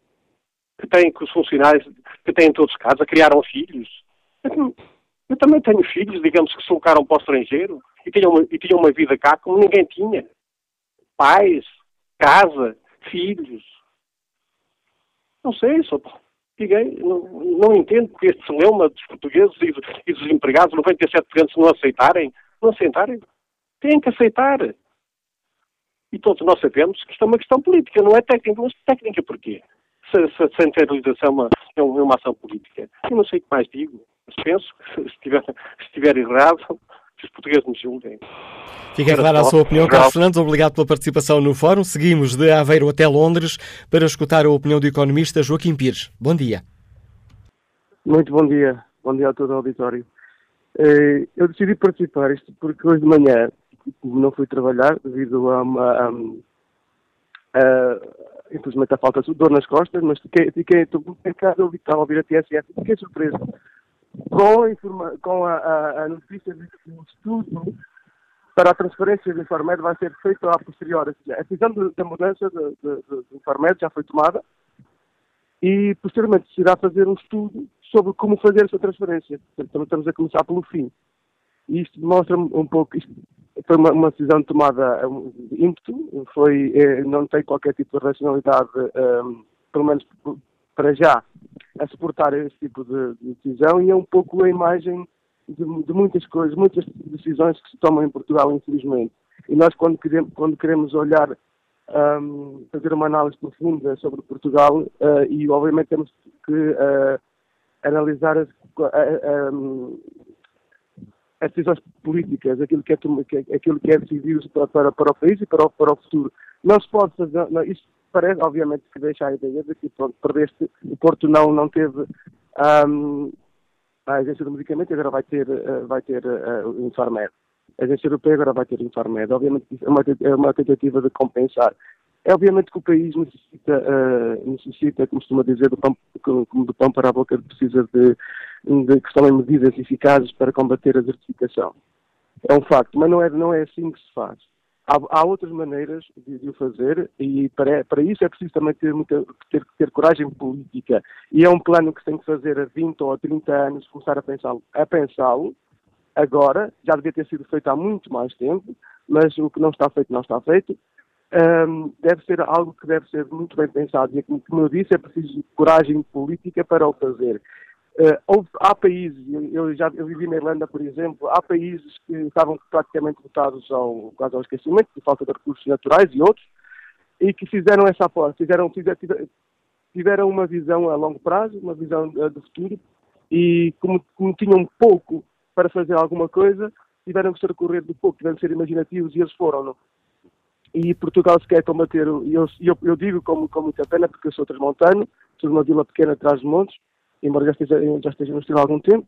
que tem que os funcionários que têm todos casa criaram filhos. Eu também tenho filhos, digamos, que se colocaram para o estrangeiro e tinham, uma, e tinham uma vida cá como ninguém tinha. Pais, casa, filhos. Não sei, só liguei, não, não entendo porque este celeuma dos portugueses e, e dos empregados, 97% não aceitarem, não aceitarem, têm que aceitar. E todos nós sabemos que isto é uma questão política, não é técnica. Mas técnica porquê? Se, se a centralização é uma, é uma ação política. Eu não sei o que mais digo penso que se estiver, se estiver errado, que os portugueses me julguem. Fica clara a sua opinião, Carlos Fernandes. Obrigado pela participação no fórum. Seguimos de Aveiro até Londres para escutar a opinião do economista Joaquim Pires. Bom dia. Muito bom dia. Bom dia a todo o auditório. Eh, eu decidi participar isto porque hoje de manhã não fui trabalhar devido a uma. A, a, infelizmente a falta de dor nas costas, mas fiquei, fiquei estou em casa a ouvir a TSF fiquei surpreso com, a, informa, com a, a, a notícia de que o estudo para a transferência do Infarmed vai ser feito a posteriori. A decisão da mudança do, do, do Infarmed já foi tomada e posteriormente se irá fazer um estudo sobre como fazer essa transferência. Portanto, estamos a começar pelo fim. E isto demonstra um pouco, isto foi uma, uma decisão tomada de ímpeto, foi, eh, não tem qualquer tipo de racionalidade, um, eh, pelo menos para já, a suportar esse tipo de, de decisão e é um pouco a imagem de, de, muitas coisas, muitas decisões que se tomam em Portugal, infelizmente. E nós, quando queremos, quando queremos olhar, um, fazer uma análise profunda sobre Portugal, uh, e obviamente temos que uh, analisar as, uh, as, decisões políticas, aquilo que é, aquilo que é decidido para, para, para o país e para o, para o futuro. Não se pode fazer, não, isso parece, obviamente, que deixa a ideia de que pronto, perdeste, o Porto não, não teve um, a agência do medicamento agora vai ter, uh, vai ter uh, o Infarmed. A agência europeia agora vai ter o Infarmed. Obviamente é uma, é uma tentativa de compensar. É obviamente que o país necessita, uh, necessita como costuma dizer, do pão, do pão para a boca, precisa de, de que tomem medidas eficazes para combater a desertificação. É um facto, mas não é, não é assim que se faz Há, há outras maneiras de, de, o fazer e para, para isso é preciso também ter, muita, ter, ter coragem política. E é um plano que se tem que fazer a 20 ou a 30 anos, começar a pensá-lo a pensá-lo agora, já devia ter sido feito há muito mais tempo, mas o que não está feito não está feito. Um, deve ser algo que deve ser muito bem pensado e, como, como eu disse, é preciso coragem política para o fazer. Uh, houve, há países, eu, já eu vivi na Irlanda, por exemplo, há países que estavam praticamente votados ao, quase ao esquecimento, por falta de recursos naturais e outros, e que fizeram essa aposta, fizeram, tiveram uma visão a longo prazo, uma visão uh, do futuro, e como, como tinham pouco para fazer alguma coisa, tiveram que se recorrer do pouco, tiveram que ser imaginativos e eles foram. Não? E Portugal se quer combater, e eu, eu, eu, digo com, com muita pena, porque eu sou transmontano, sou de uma vila pequena atrás dos montes, embora já esteja, já esteja no estilo há algum tempo,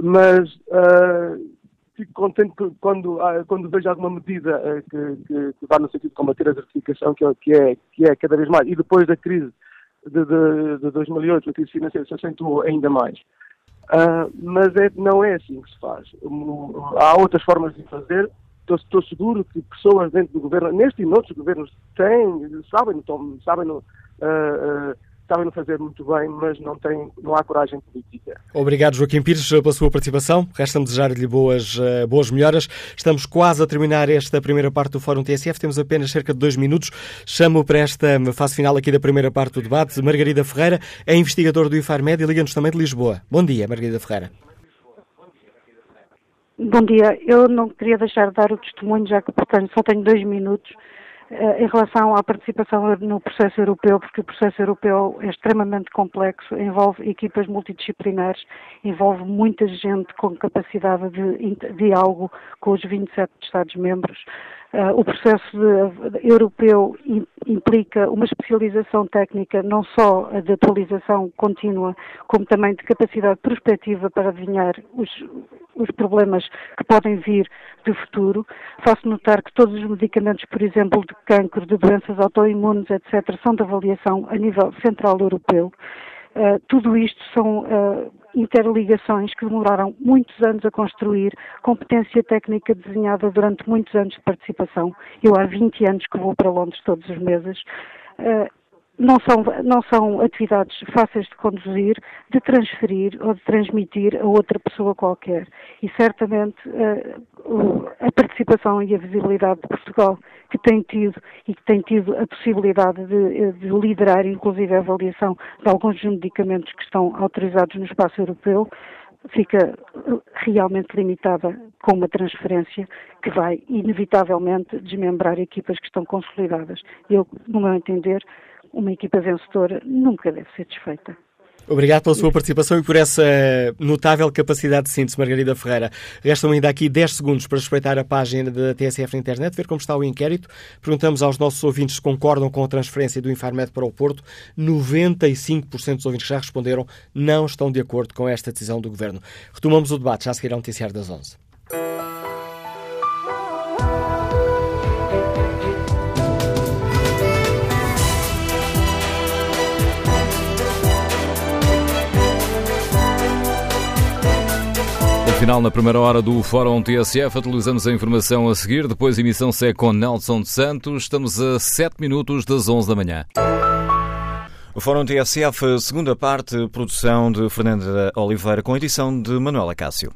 mas uh, fico contente quando, uh, quando vejo alguma medida uh, que, que, que, vá no sentido de combater a desertificação, que, é, que, é, que é cada vez mais, e depois da crise de, de, de 2008, a crise financeira se acentuou ainda mais. mas é, não é assim que se faz. há outras formas de fazer. Estou, estou, seguro que pessoas dentro do governo, neste e noutros governos, têm, sabem, sabem uh, uh, sabem fazer muito bem, mas não, tem, não há coragem política. Obrigado, Joaquim Pires, pela sua participação. Resta-me desejar-lhe boas, eh, boas melhoras. Estamos quase a terminar esta primeira parte do Fórum TSF. Temos apenas cerca de dois minutos. Chamo para esta fase final aqui da primeira parte do debate Margarida Ferreira, é investigadora do IFARMED e liga-nos também de Lisboa. Bom dia, Margarida Ferreira. Bom dia. Eu não queria deixar de dar o testemunho, já que, portanto, só tenho dois minutos. Eh, em relação à participação no processo europeu, porque o processo europeu é extremamente complexo, envolve equipas multidisciplinares, envolve muita gente com capacidade de diálogo com os 27 Estados-membros. Uh, o processo de, de, europeu implica uma especialização técnica, não só de atualização contínua, como também de capacidade prospectiva para adivinhar os, os problemas que podem vir de futuro. Faço notar que todos os medicamentos, por exemplo, de cancro, de doenças autoimunes, etc., são de avaliação a nível central europeu. Uh, tudo isto são uh, interligações que demoraram muitos anos a construir, competência técnica desenhada durante muitos anos de participação. Eu há 20 anos que vou para Londres todos os meses. Uh, não são, não são atividades fáceis de conduzir, de transferir ou de transmitir a outra pessoa qualquer. E certamente uh, a participação e a visibilidade de Portugal que tem tido e que tem tido a possibilidade de, de liderar, inclusive a avaliação de alguns medicamentos que estão autorizados no espaço europeu, fica realmente limitada com uma transferência que vai inevitavelmente desmembrar equipas que estão consolidadas. Eu, no meu entender, uma equipa vencedora nunca deve ser desfeita. Obrigado pela sua participação e por essa notável capacidade de síntese, Margarida Ferreira. Restam ainda aqui 10 segundos para respeitar a página da TSF na internet, ver como está o inquérito. Perguntamos aos nossos ouvintes se concordam com a transferência do Infarmed para o Porto. 95% dos ouvintes já responderam não estão de acordo com esta decisão do Governo. Retomamos o debate já a seguir noticiário das 11. Final na primeira hora do Fórum TSF. Atualizamos a informação a seguir. Depois, emissão C com Nelson de Santos. Estamos a 7 minutos das 11 da manhã. O Fórum TSF, segunda parte, produção de Fernanda Oliveira, com edição de Manuela Cássio.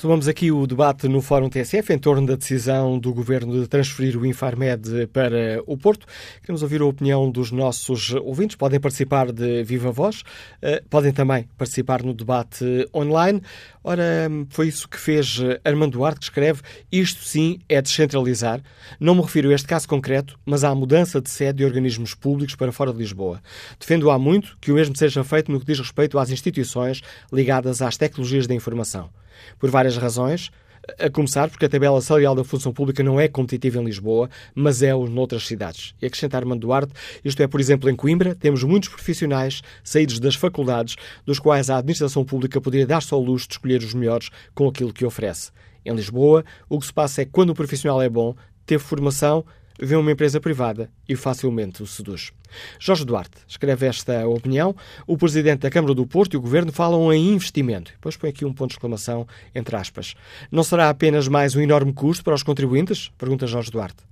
Retomamos aqui o debate no Fórum TSF em torno da decisão do Governo de transferir o Infarmed para o Porto. Queremos ouvir a opinião dos nossos ouvintes. Podem participar de viva voz, eh, podem também participar no debate online. Ora, foi isso que fez Armando Duarte, que escreve: Isto sim é descentralizar. Não me refiro a este caso concreto, mas à mudança de sede de organismos públicos para fora de Lisboa. Defendo há muito que o mesmo seja feito no que diz respeito às instituições ligadas às tecnologias da informação. Por várias razões, A começar porque a tabela salarial da função pública não é competitiva em Lisboa, mas é noutras cidades. E acrescentar Armando Duarte, isto é, por exemplo, em Coimbra, temos muitos profissionais saídos das faculdades, dos quais a administração pública poderia dar-se ao luxo de escolher os melhores com aquilo que oferece. Em Lisboa, o que se passa é que quando o profissional é bom, teve formação, vê uma empresa privada e facilmente o seduz. Jorge Duarte escreve esta opinião. O Presidente da Câmara do Porto e o Governo falam em investimento. Depois põe aqui um ponto de exclamação entre aspas. Não será apenas mais um enorme custo para os contribuintes? Pergunta Jorge Duarte.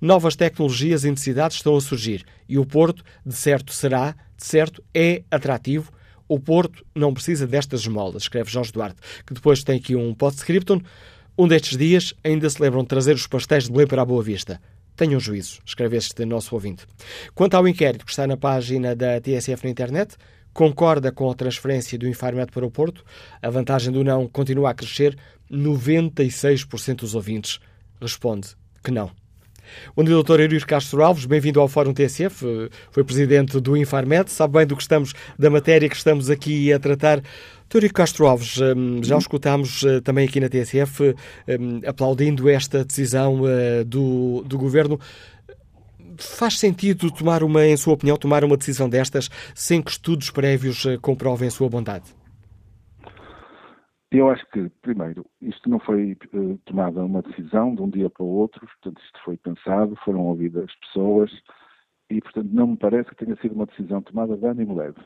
Novas tecnologias e necessidades estão a surgir e o Porto, de certo, será, de certo, é atrativo. O Porto não precisa destas esmolas, escreve Jorge Duarte, que depois tem aqui um post-scriptum. Um destes dias ainda se lembram de trazer os pastéis de Belém para a Boa Vista. Tenham juízo, escreve este nosso ouvinte. Quanto ao inquérito que está na página da TSF na internet, concorda com a transferência do Infarmed para o Porto? A vantagem do não continua a crescer. 96% dos ouvintes responde que não. Bom dia, Dr. Eurico Castro Alves, bem-vindo ao Fórum TSF, foi presidente do Infarmed, sabe bem do que estamos, da matéria que estamos aqui a tratar. Dr. Castro Alves, hum, já o escutámos eh, também aqui na TSF hum, aplaudindo esta decisão do, do Governo. Faz sentido tomar uma, em sua opinião, tomar uma decisão destas sem que estudos prévios comprovem a sua bondade? Eu acho que, primeiro, isto não foi tomada uma decisão de um dia para o outro, portanto, isto foi pensado, foram ouvidas pessoas e, portanto, não me parece que tenha sido uma decisão tomada de ânimo leve.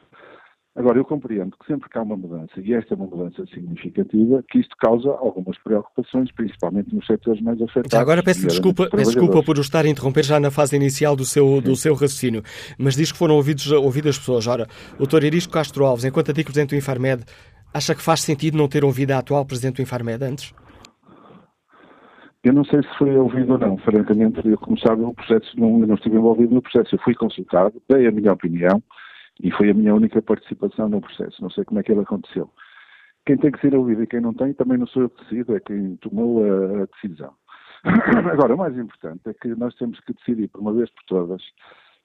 Agora, eu compreendo que sempre que há uma mudança, e esta é uma mudança significativa, que isto causa algumas preocupações, principalmente nos setores mais afetados. Já agora peço desculpa, peço desculpa por o estar a interromper já na fase inicial do seu, do seu raciocínio, mas diz que foram ouvidos, ouvidas pessoas. Ora, o Dr. Irisco Castro Alves, enquanto antigo Presidente do Infarmed, acha que faz sentido não ter ouvido a atual Presidente do Infarmed antes? Eu não sei se foi ouvido ou não, francamente, eu, como sabe, o processo, não, não estive envolvido no processo, eu fui consultado, dei a minha opinião, e foi a minha única participação no processo. Não sei como é que ele aconteceu. Quem tem que ser ouvido e quem não tem, também não sou eu que decido, é quem tomou a, a decisão. [CLEARS THROAT] Agora, o mais importante é que nós temos que decidir, por uma vez por todas,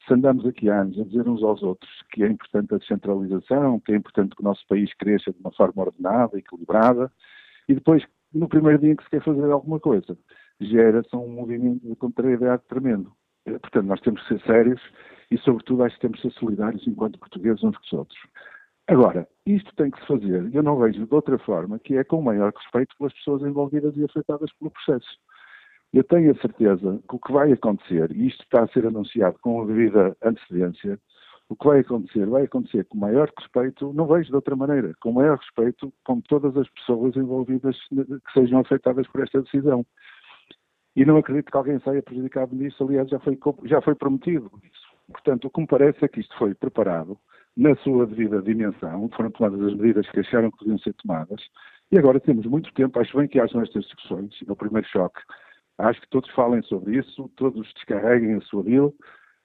se andamos aqui há anos a dizer uns aos outros que é importante a descentralização, que é importante que o nosso país cresça de uma forma ordenada, equilibrada, e depois, no primeiro dia em que se quer fazer alguma coisa, gera-se um movimento de contrariedade tremendo. Portanto, nós temos que ser sérios e, sobretudo, acho que temos ser solidários enquanto portugueses uns com os outros. Agora, isto tem que se fazer, eu não vejo de outra forma, que é com o maior respeito pelas pessoas envolvidas e afetadas pelo processo. Eu tenho a certeza que o que vai acontecer, e isto está a ser anunciado com a devida antecedência, o que vai acontecer, vai acontecer com o maior respeito, não vejo de outra maneira, com o maior respeito com todas as pessoas envolvidas que sejam afetadas por esta decisão. E não acredito que alguém saia prejudicado nisso, aliás, já foi, já foi prometido isso. Portanto, o que me parece é que isto foi preparado na sua devida dimensão, foram tomadas as medidas que acharam que deviam ser tomadas, e agora temos muito tempo, acho bem que hajam estas discussões, no primeiro choque, acho que todos falem sobre isso, todos descarreguem a sua vida,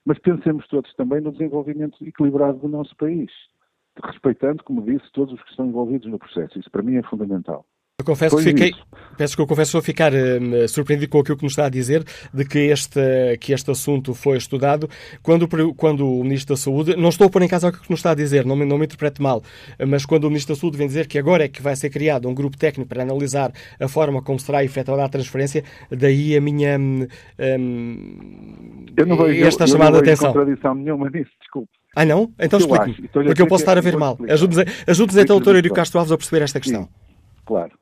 mas pensemos todos também no desenvolvimento equilibrado do nosso país, respeitando, como disse, todos os que estão envolvidos no processo. Isso para mim é fundamental. Eu confesso que fiquei, peço que eu confesso a ficar uh, surpreendido com aquilo que nos está a dizer, de que este, que este assunto foi estudado. Quando, quando o Ministro da Saúde, não estou a pôr em casa o que nos está a dizer, não me, não me interprete mal, mas quando o Ministro da Saúde vem dizer que agora é que vai ser criado um grupo técnico para analisar a forma como será efetuada a transferência, daí a minha. Um, eu não vejo, esta eu, chamada eu não atenção. contradição nenhuma nisso, desculpe. Ah, não? Então explique-me, porque eu posso estar a ver mal. Ajude-nos ajude então, doutor Eurico Castro Alves, a perceber esta questão. Sim, claro.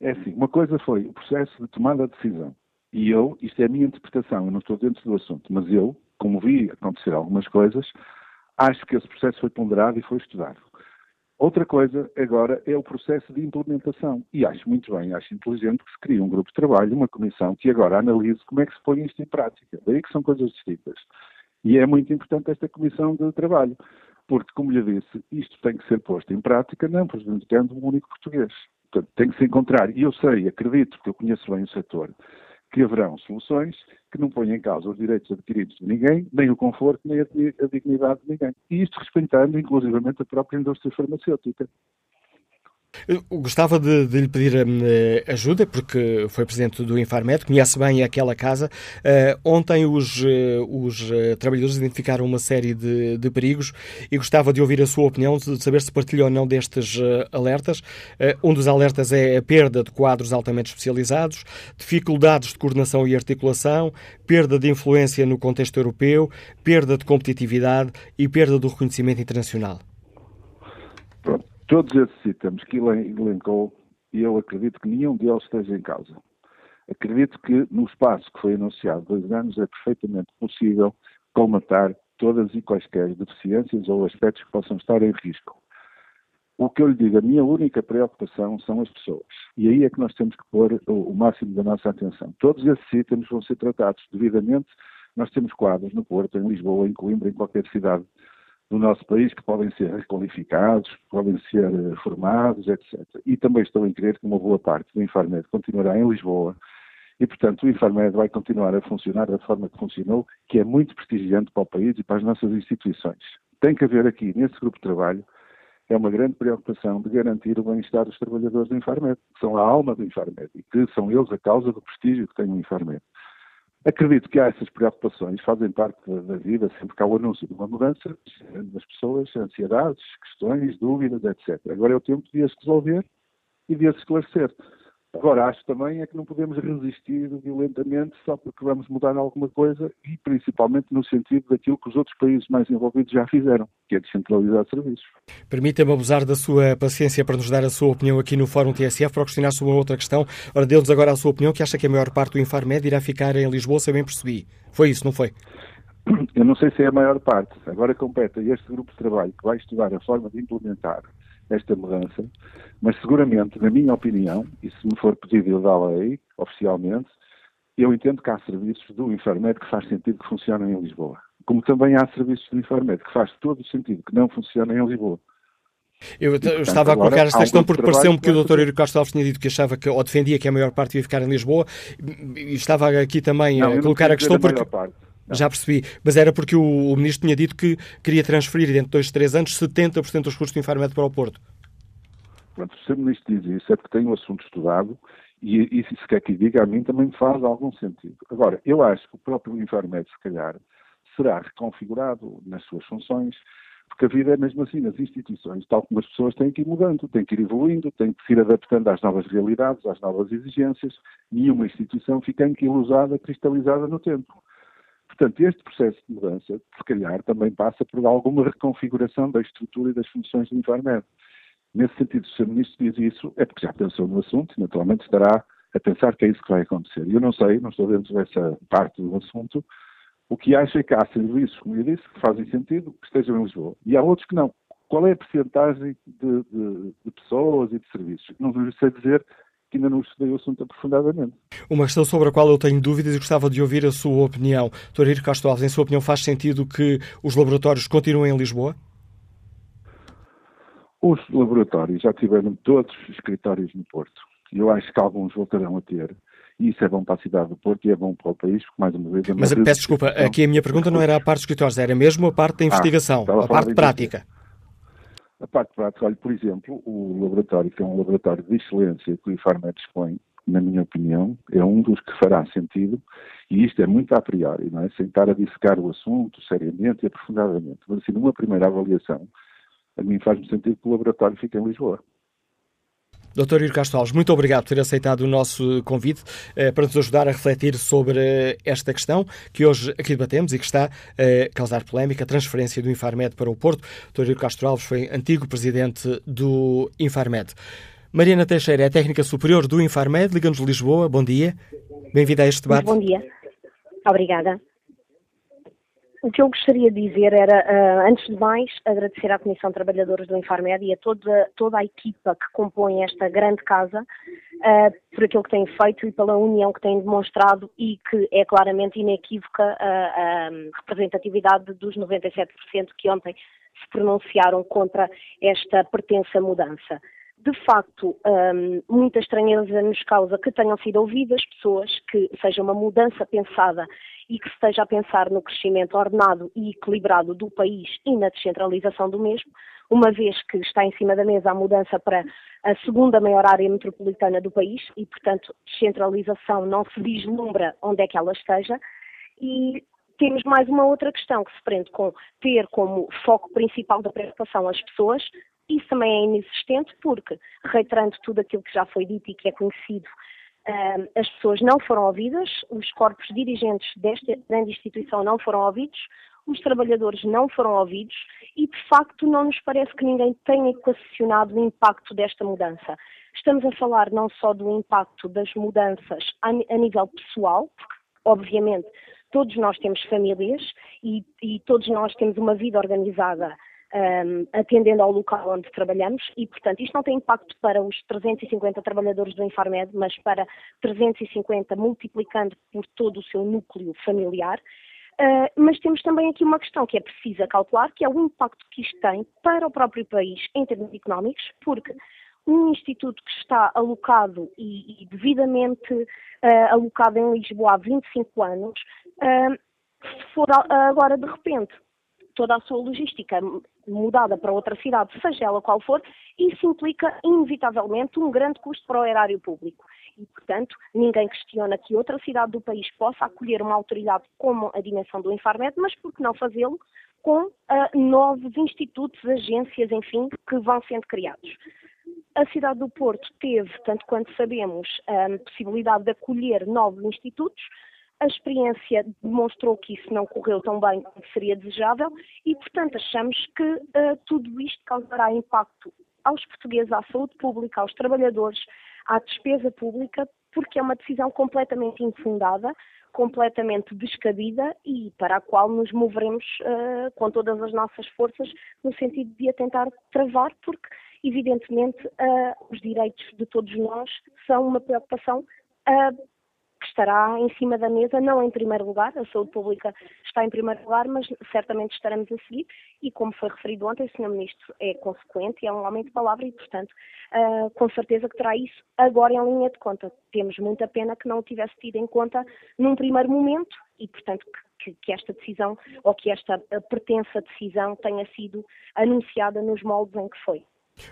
É assim, uma coisa foi o processo de tomada de decisão. E eu, isto é a minha interpretação, eu não estou dentro do assunto, mas eu, como vi acontecer algumas coisas, acho que esse processo foi ponderado e foi estudado. Outra coisa agora é o processo de implementação. E acho muito bem, acho inteligente que se crie um grupo de trabalho, uma comissão que agora analise como é que se põe isto em prática. Daí que são coisas distintas. E é muito importante esta comissão de trabalho, porque, como lhe disse, isto tem que ser posto em prática não prejudicando um único português. Portanto, tem que se encontrar, e eu sei, acredito, que eu conheço bem o setor, que haverão soluções que não ponham em causa os direitos adquiridos de ninguém, nem o conforto, nem a, dignidade de ninguém. E isto respeitando, inclusivamente, a própria indústria farmacêutica. Gostava de, de lhe pedir uh, ajuda, porque foi presidente do Infarmed, conhece bem aquela casa. Uh, ontem os, uh, os trabalhadores identificaram uma série de, de, perigos e gostava de ouvir a sua opinião, de saber se partilha ou não destes alertas. um dos alertas é a perda de quadros altamente especializados, dificuldades de coordenação e articulação, perda de influência no contexto europeu, perda de competitividade e perda do reconhecimento internacional. Pronto. Todos esses itens que ele elencou, e eu acredito que nenhum deles esteja em causa. Acredito que no espaço que foi anunciado dois anos é perfeitamente possível colmatar todas e quaisquer deficiências ou aspectos que possam estar em risco. O que eu lhe digo, a minha única preocupação são as pessoas. E aí é que nós temos que pôr o, máximo da nossa atenção. Todos esses itens vão ser tratados devidamente. Nós temos quadros no Porto, em Lisboa, em Coimbra, em qualquer cidade no nosso país que podem ser requalificados, podem ser eh, formados, etc. E também estou em crer que uma boa parte do Infarmed continuará em Lisboa e, portanto, o Infarmed vai continuar a funcionar da forma que funcionou, que é muito prestigiante para o país e para as nossas instituições. Tem que haver aqui, nesse grupo de trabalho, é uma grande preocupação de garantir o bem-estar dos trabalhadores do Infarmed, que são a alma do Infarmed e que são eles a causa do prestígio que tem o Infarmed. Acredito que há essas preocupações, fazem parte da vida, sempre que há o anúncio de uma mudança das pessoas, ansiedades, questões, dúvidas, etc. Agora é o tempo de as resolver e de as esclarecer. Agora, acho também é que não podemos resistir violentamente só porque vamos mudar alguma coisa e principalmente no sentido daquilo que os outros países mais envolvidos já fizeram, que é descentralizar serviços. Permita-me abusar da sua paciência para nos dar a sua opinião aqui no Fórum TSF para questionar sobre uma outra questão. Ora, dê-nos agora a sua opinião, que acha que a maior parte do Infarmed irá ficar em Lisboa, se eu bem percebi. Foi isso, não foi? Eu não sei se é a maior parte. Agora compete a este grupo de trabalho que vai estudar a forma de implementar esta mudança, mas seguramente, na minha opinião, e se me for pedido dar lei, oficialmente, eu entendo que há serviços do Infarmed que faz sentido que funcionem em Lisboa. Como também há serviços do Infarmed que faz todo o sentido que não funcionem em Lisboa. Eu, portanto, eu, estava a colocar esta questão porque pareceu-me que o Dr. Eurico Costa Alves tinha dito que achava que, ou defendia que a maior parte ia ficar em Lisboa, e estava aqui também não, a colocar a questão porque. Já percebi, mas era porque o, o, Ministro tinha dito que queria transferir dentro de dois, três anos 70% dos custos do Infarmed para o Porto. Pronto, se o Ministro diz isso é porque tem o assunto estudado e, e se quer que diga, a mim também faz algum sentido. Agora, eu acho que o próprio Infarmed, se calhar, será reconfigurado nas suas funções, porque a vida é mesmo assim, nas instituições, tal como as pessoas têm que ir mudando, têm que ir evoluindo, têm que se ir adaptando às novas realidades, às novas exigências, e uma instituição fica anquilosada, cristalizada no tempo. Portanto, este processo de mudança, se calhar, também passa por alguma reconfiguração da estrutura e das funções do Infarmed. Nesse sentido, se o Ministro diz isso, é porque já pensou no assunto e, naturalmente, estará a pensar que é isso que vai acontecer. Eu não sei, não estou dentro dessa parte do assunto, o que acho é que há serviços, como eu disse, que fazem sentido que estejam em Lisboa. E há outros que não. Qual é a percentagem de, de, de pessoas e de serviços? Não sei dizer que ainda não estudei o assunto aprofundadamente. Uma questão sobre a qual eu tenho dúvidas e gostava de ouvir a sua opinião. Dr. Iro Castro Alves, em sua opinião, faz sentido que os laboratórios continuem em Lisboa? Os laboratórios já tiveram todos os escritórios no Porto. Eu acho que alguns voltarão a ter. E isso é bom para a cidade do Porto e é bom para o país, porque mais uma vez... Mas peço desculpa, aqui a minha pergunta não era a parte dos escritórios, era mesmo a parte da ah, investigação, ah, a, a parte prática. A parte prática, olha, por exemplo, o laboratório, que é um laboratório de excelência que o IFARMED dispõe, na minha opinião, é um dos que fará sentido, e isto é muito a priori, não é? Sem estar a dissecar o assunto seriamente e aprofundadamente. Mas, assim, numa primeira avaliação, a mim faz-me sentido que o laboratório fique em Lisboa. Dr. Iro Castro Alves, muito obrigado por ter aceitado o nosso convite eh, para nos ajudar a refletir sobre eh, esta questão que hoje aqui debatemos e que está a causar polémica, a transferência do Infarmed para o Porto. Dr. Iro Castro Alves foi antigo presidente do Infarmed. Mariana Teixeira é técnica superior do Infarmed, Liga-nos Lisboa. Bom dia. Bem-vinda a este debate. Bom dia. Obrigada. O que eu gostaria de dizer era, uh, antes de mais, agradecer à Comissão de Trabalhadores do Infarmed e a toda, toda a equipa que compõe esta grande casa uh, por aquilo que têm feito e pela união que têm demonstrado e que é claramente inequívoca a, a representatividade dos 97% que ontem se pronunciaram contra esta pertença mudança. De facto, um, muita estranheza nos causa que tenham sido ouvidas pessoas, que seja uma mudança pensada e que esteja a pensar no crescimento ordenado e equilibrado do país e na descentralização do mesmo, uma vez que está em cima da mesa a mudança para a segunda maior área metropolitana do país e, portanto, descentralização não se vislumbra onde é que ela esteja. E temos mais uma outra questão que se prende com ter como foco principal da preocupação as pessoas, isso também é inexistente porque, reiterando tudo aquilo que já foi dito e que é conhecido, as pessoas não foram ouvidas, os corpos dirigentes desta grande instituição não foram ouvidos, os trabalhadores não foram ouvidos e, de facto, não nos parece que ninguém tenha equacionado o impacto desta mudança. Estamos a falar não só do impacto das mudanças a, nível pessoal, porque, obviamente, todos nós temos famílias e, e todos nós temos uma vida organizada um, atendendo ao local onde trabalhamos e, portanto, isto não tem impacto para os 350 trabalhadores do Infarmed, mas para 350 multiplicando por todo o seu núcleo familiar. Uh, mas temos também aqui uma questão que é precisa calcular, que é o impacto que isto tem para o próprio país em termos económicos, porque um instituto que está alocado e, e devidamente uh, alocado em Lisboa há 25 anos, uh, se for agora de repente toda a sua logística mudada para outra cidade, seja ela qual for, isso implica inevitavelmente um grande custo para o erário público. E, portanto, ninguém questiona que outra cidade do país possa acolher uma autoridade como a dimensão do Infarmed, mas por que não fazê-lo com uh, novos institutos, agências, enfim, que vão sendo criados. A cidade do Porto teve, tanto quanto sabemos, a possibilidade de acolher novos institutos, a experiência demonstrou que isso não correu tão bem como seria desejável e, portanto, achamos que uh, tudo isto causará impacto aos portugueses, à saúde pública, aos trabalhadores, à despesa pública, porque é uma decisão completamente infundada, completamente descabida e para a qual nos moveremos uh, com todas as nossas forças no sentido de a tentar travar, porque, evidentemente, uh, os direitos de todos nós são uma preocupação uh, que estará em cima da mesa, não em primeiro lugar, a saúde pública está em primeiro lugar, mas certamente estaremos a seguir e, como foi referido ontem, o Sr. Ministro é consequente e é um homem de palavra e, portanto, uh, com certeza que terá isso agora em linha de conta. Temos muita pena que não o tivesse tido em conta num primeiro momento e, portanto, que, que esta decisão ou que esta pertença decisão tenha sido anunciada nos moldes em que foi.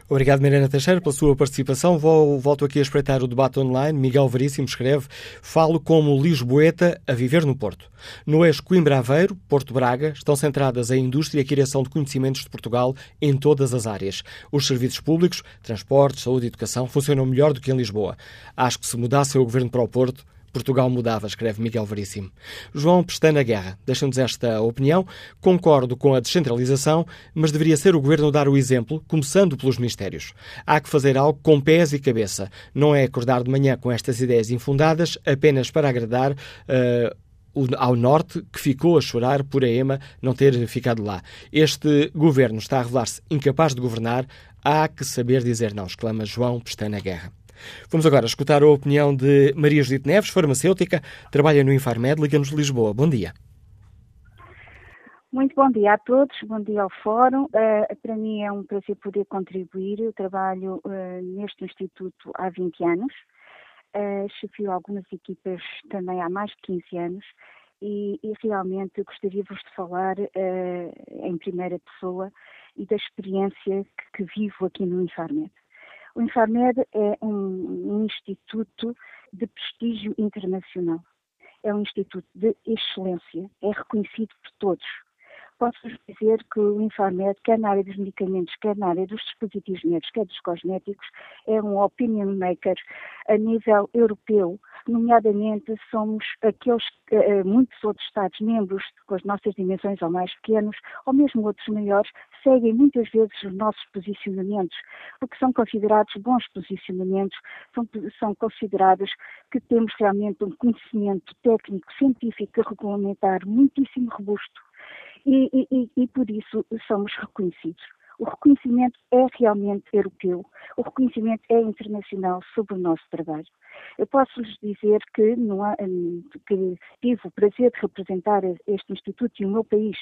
Obrigado, Mirena Teixeira, pela sua participação. Vou, volto aqui a espreitar o debate online. Miguel Veríssimo escreve: Falo como Lisboeta a viver no Porto. No eixo Coimbra-Aveiro, Porto Braga, estão centradas a indústria e a criação de conhecimentos de Portugal em todas as áreas. Os serviços públicos, transportes, saúde e educação funcionam melhor do que em Lisboa. Acho que se mudasse o governo para o Porto, Portugal mudava, escreve Miguel Veríssimo. João Pestana Guerra, deixa-nos esta opinião. Concordo com a descentralização, mas deveria ser o Governo dar o exemplo, começando pelos Ministérios. Há que fazer algo com pés e cabeça. Não é acordar de manhã com estas ideias infundadas apenas para agradar. Uh, ao norte, que ficou a chorar por a EMA não ter ficado lá. Este governo está a revelar-se incapaz de governar. Há que saber dizer não, exclama João Pestana Guerra. Vamos agora escutar a opinião de Maria Judite Neves, farmacêutica, trabalha no Infarmed, Liga-nos Lisboa. Bom dia. Muito bom dia a todos, bom dia ao Fórum. Uh, para mim é um prazer poder contribuir. Eu trabalho uh, neste Instituto há 20 anos, uh, chefio algumas equipas também há mais de 15 anos e, e realmente gostaria-vos de falar em primeira pessoa e da experiência que, que vivo aqui no Infarmed. O Infarmed é um, um instituto de prestígio internacional. É um instituto de excelência, é reconhecido por todos posso dizer que o Infarmed, quer na área dos medicamentos, quer na área dos dispositivos médicos, quer dos cosméticos, é um opinion maker a nível europeu. Nomeadamente, somos aqueles, eh, muitos outros Estados-membros, com as nossas dimensões ou mais pequenos, ou mesmo outros maiores, seguem muitas vezes os nossos posicionamentos, porque são considerados bons posicionamentos, são, são considerados que temos realmente um conhecimento técnico, científico regulamentar muitíssimo robusto e, e, e por isso somos reconhecidos. O reconhecimento é realmente europeu, o reconhecimento é internacional sobre o nosso trabalho. Eu posso-lhes dizer que, há, que, tive o prazer de representar este Instituto e o meu país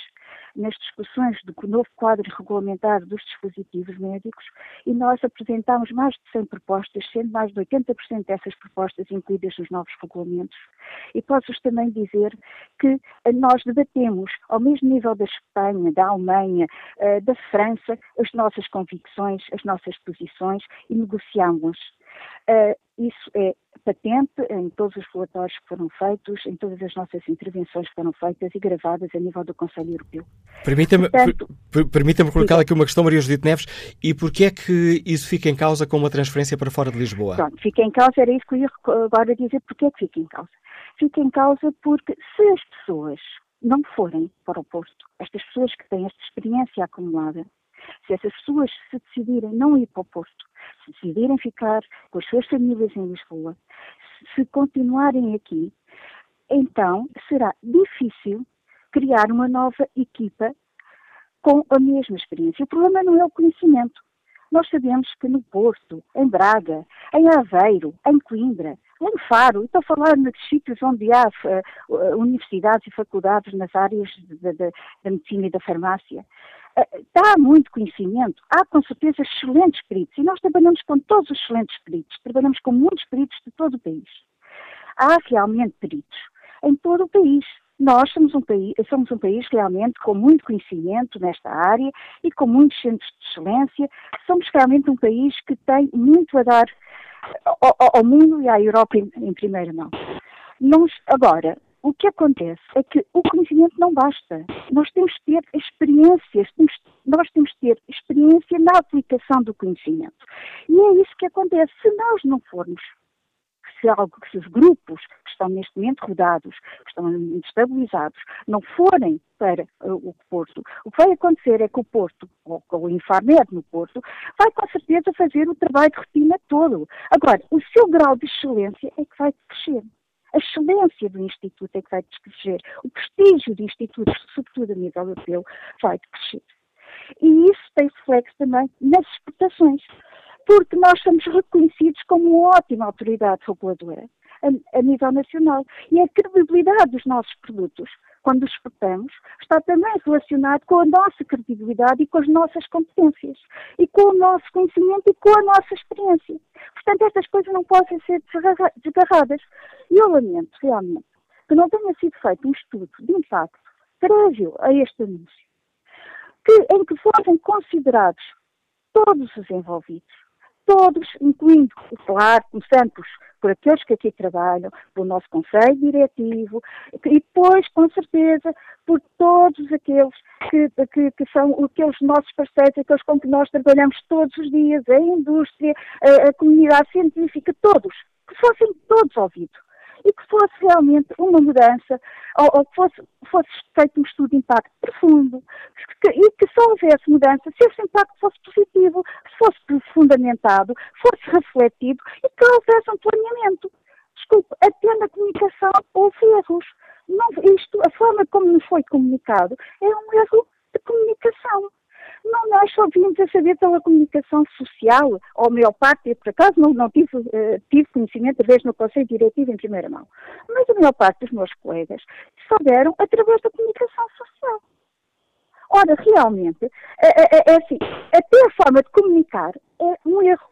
nas discussões do novo quadro regulamentar dos dispositivos médicos e nós apresentámos mais de 100 propostas, sendo mais de 80% dessas propostas incluídas nos novos regulamentos. E posso-vos também dizer que nós debatemos, ao mesmo nível da Espanha, da Alemanha, eh, da França, as nossas convicções, as nossas posições e negociamos. Uh, isso é patente em todos os relatórios que foram feitos, em todas as nossas intervenções que foram feitas e gravadas a nível do Conselho Europeu. Permita-me permita colocar aqui uma questão, Maria Judite Neves, e porquê é que isso fica em causa com uma transferência para fora de Lisboa? Pronto, fica em causa, era isso que eu ia agora dizer, porquê é que fica em causa? Fica em causa porque se as pessoas não forem para o Porto, estas pessoas que têm esta experiência acumulada, se essas pessoas se decidirem não ir para o Porto, decidirem ficar com as suas famílias em Lisboa, se continuarem aqui, então será difícil criar uma nova equipa com a mesma experiência. O problema não é o conhecimento. Nós sabemos que no Porto, em Braga, em Aveiro, em Coimbra, em Faro, estou a falar nos sítios onde há uh, universidades e faculdades nas áreas da medicina e da farmácia, Há muito conhecimento, há com certeza excelentes peritos, e nós trabalhamos com todos os excelentes peritos, trabalhamos com muitos peritos de todo o país. Há realmente peritos em todo o país. Nós somos um país, somos um país realmente com muito conhecimento nesta área e com muitos centros de excelência. Somos realmente um país que tem muito a dar ao, ao mundo e à Europa em, em primeira mão. Nós, agora, o que acontece é que o conhecimento não basta. Nós temos que ter experiências, temos, nós temos que ter experiência na aplicação do conhecimento. E é isso que acontece. Se nós não formos, se algo grupos que estão neste momento rodados, que estão estabilizados, não forem para o Porto, o que vai acontecer é que o Porto, ou, o Infarmed no Porto, vai com certeza fazer o trabalho de rotina todo. Agora, o seu grau de excelência é que vai crescer a excelência do Instituto é que vai crescer, o prestígio do Instituto, sobretudo a nível europeu, vai crescer. E isso tem reflexo também nas exportações, porque nós somos reconhecidos como uma ótima autoridade reguladora a, a nível nacional. E a credibilidade dos nossos produtos quando os está também relacionado com a nossa credibilidade e com as nossas competências, e com o nosso conhecimento e com a nossa experiência. Portanto, estas coisas não podem ser desgarradas. E eu lamento, realmente, que não tenha sido feito um estudo de impacto prévio a este anúncio, que, em que fossem considerados todos os envolvidos, todos, incluindo, claro, começando por, por aqueles que aqui trabalham, pelo nosso Conselho Diretivo, e depois, com certeza, por todos aqueles que, que, que, são aqueles nossos parceiros, aqueles com que nós trabalhamos todos os dias, a indústria, a, a comunidade científica, todos, que fossem todos ouvidos e que fosse realmente uma mudança, ou, ou que fosse, fosse feito um estudo de impacto profundo, que, e que só houvesse mudança se esse impacto fosse positivo, se fosse fundamentado, fosse refletido e que houvesse um planeamento. Desculpe, até na comunicação houve erros. Não, isto, a forma como nos foi comunicado é um erro. Vimos a saber pela comunicação social, ou maior parte, por acaso não, não tive, uh, tive conhecimento, talvez no Conselho Diretivo em primeira mão, mas a maior parte dos meus colegas souberam através da comunicação social. Ora, realmente, é, é, é assim, até a forma de comunicar é um erro.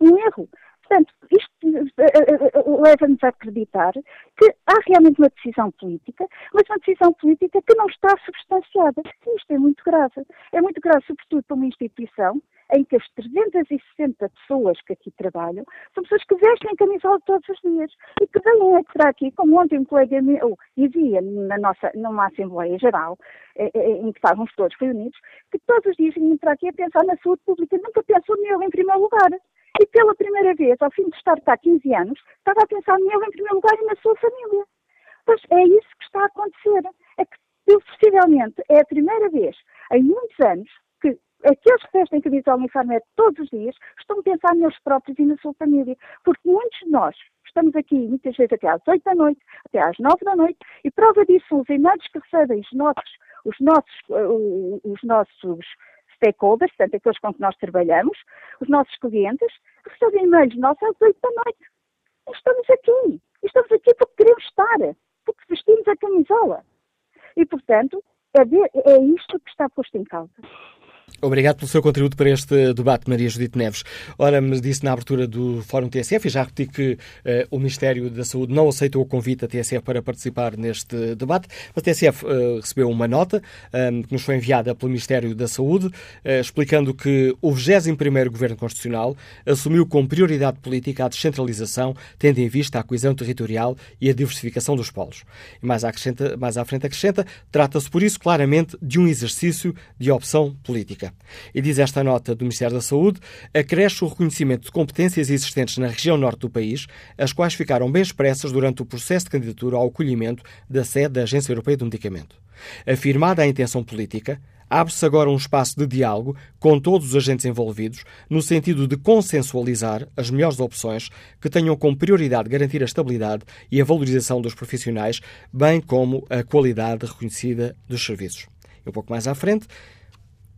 Um erro. Portanto, isto eh, eh, eh, leva-nos a acreditar que há realmente uma decisão política, mas uma decisão política que não está substanciada. Isto é muito grave. É muito grave, sobretudo para uma instituição em que as 360 pessoas que aqui trabalham são pessoas que vestem camisola todos os dias e que vêm entrar aqui, como ontem um colega meu dizia na nossa, numa Assembleia Geral, em que estávamos todos reunidos, que todos os dias vinham entrar aqui a pensar na saúde pública, nunca pensou nele em primeiro lugar. E pela primeira vez, ao fim de estar cá 15 anos, estava a pensar nele em primeiro lugar e na sua família. Pois é isso que está a acontecer. É que, possivelmente, é a primeira vez em muitos anos que aqueles que vestem camisola uniforme todos os dias estão a pensar neles próprios e na sua família. Porque muitos de nós estamos aqui muitas vezes até às 8 da noite, até às 9 da noite, e prova disso são os e-mails que recebem os nossos, os nossos, uh, os nossos stakeholders, portanto, aqueles com que nós trabalhamos, os nossos clientes, recebem e-mails nossos às 8 da noite. estamos aqui. Estamos aqui porque queremos estar, porque vestimos a camisola. E, portanto, é, de, é isto que está posto em causa. Obrigado pelo seu contributo para este debate, Maria Judite Neves. Ora, me disse na abertura do Fórum TSF, e já repeti que uh, o Ministério da Saúde não aceitou o convite da TSF para participar neste debate. A TSF uh, recebeu uma nota um, ehm, que nos foi enviada pelo Ministério da Saúde, uh, explicando que o 21º Governo Constitucional assumiu como prioridade política a descentralização, tendo em vista a coesão territorial e a diversificação dos polos. E mais, mais à frente acrescenta, trata-se por isso claramente de um exercício de opção política. E diz esta nota do Ministério da Saúde, acresce o reconhecimento de competências existentes na região norte do país, as quais ficaram bem expressas durante o processo de candidatura ao acolhimento da sede da Agência Europeia do Medicamento. Afirmada a intenção política, abre-se agora um espaço de diálogo com todos os agentes envolvidos, no sentido de consensualizar as melhores opções que tenham como prioridade garantir a estabilidade e a valorização dos profissionais, bem como a qualidade reconhecida dos serviços. E um pouco mais à frente,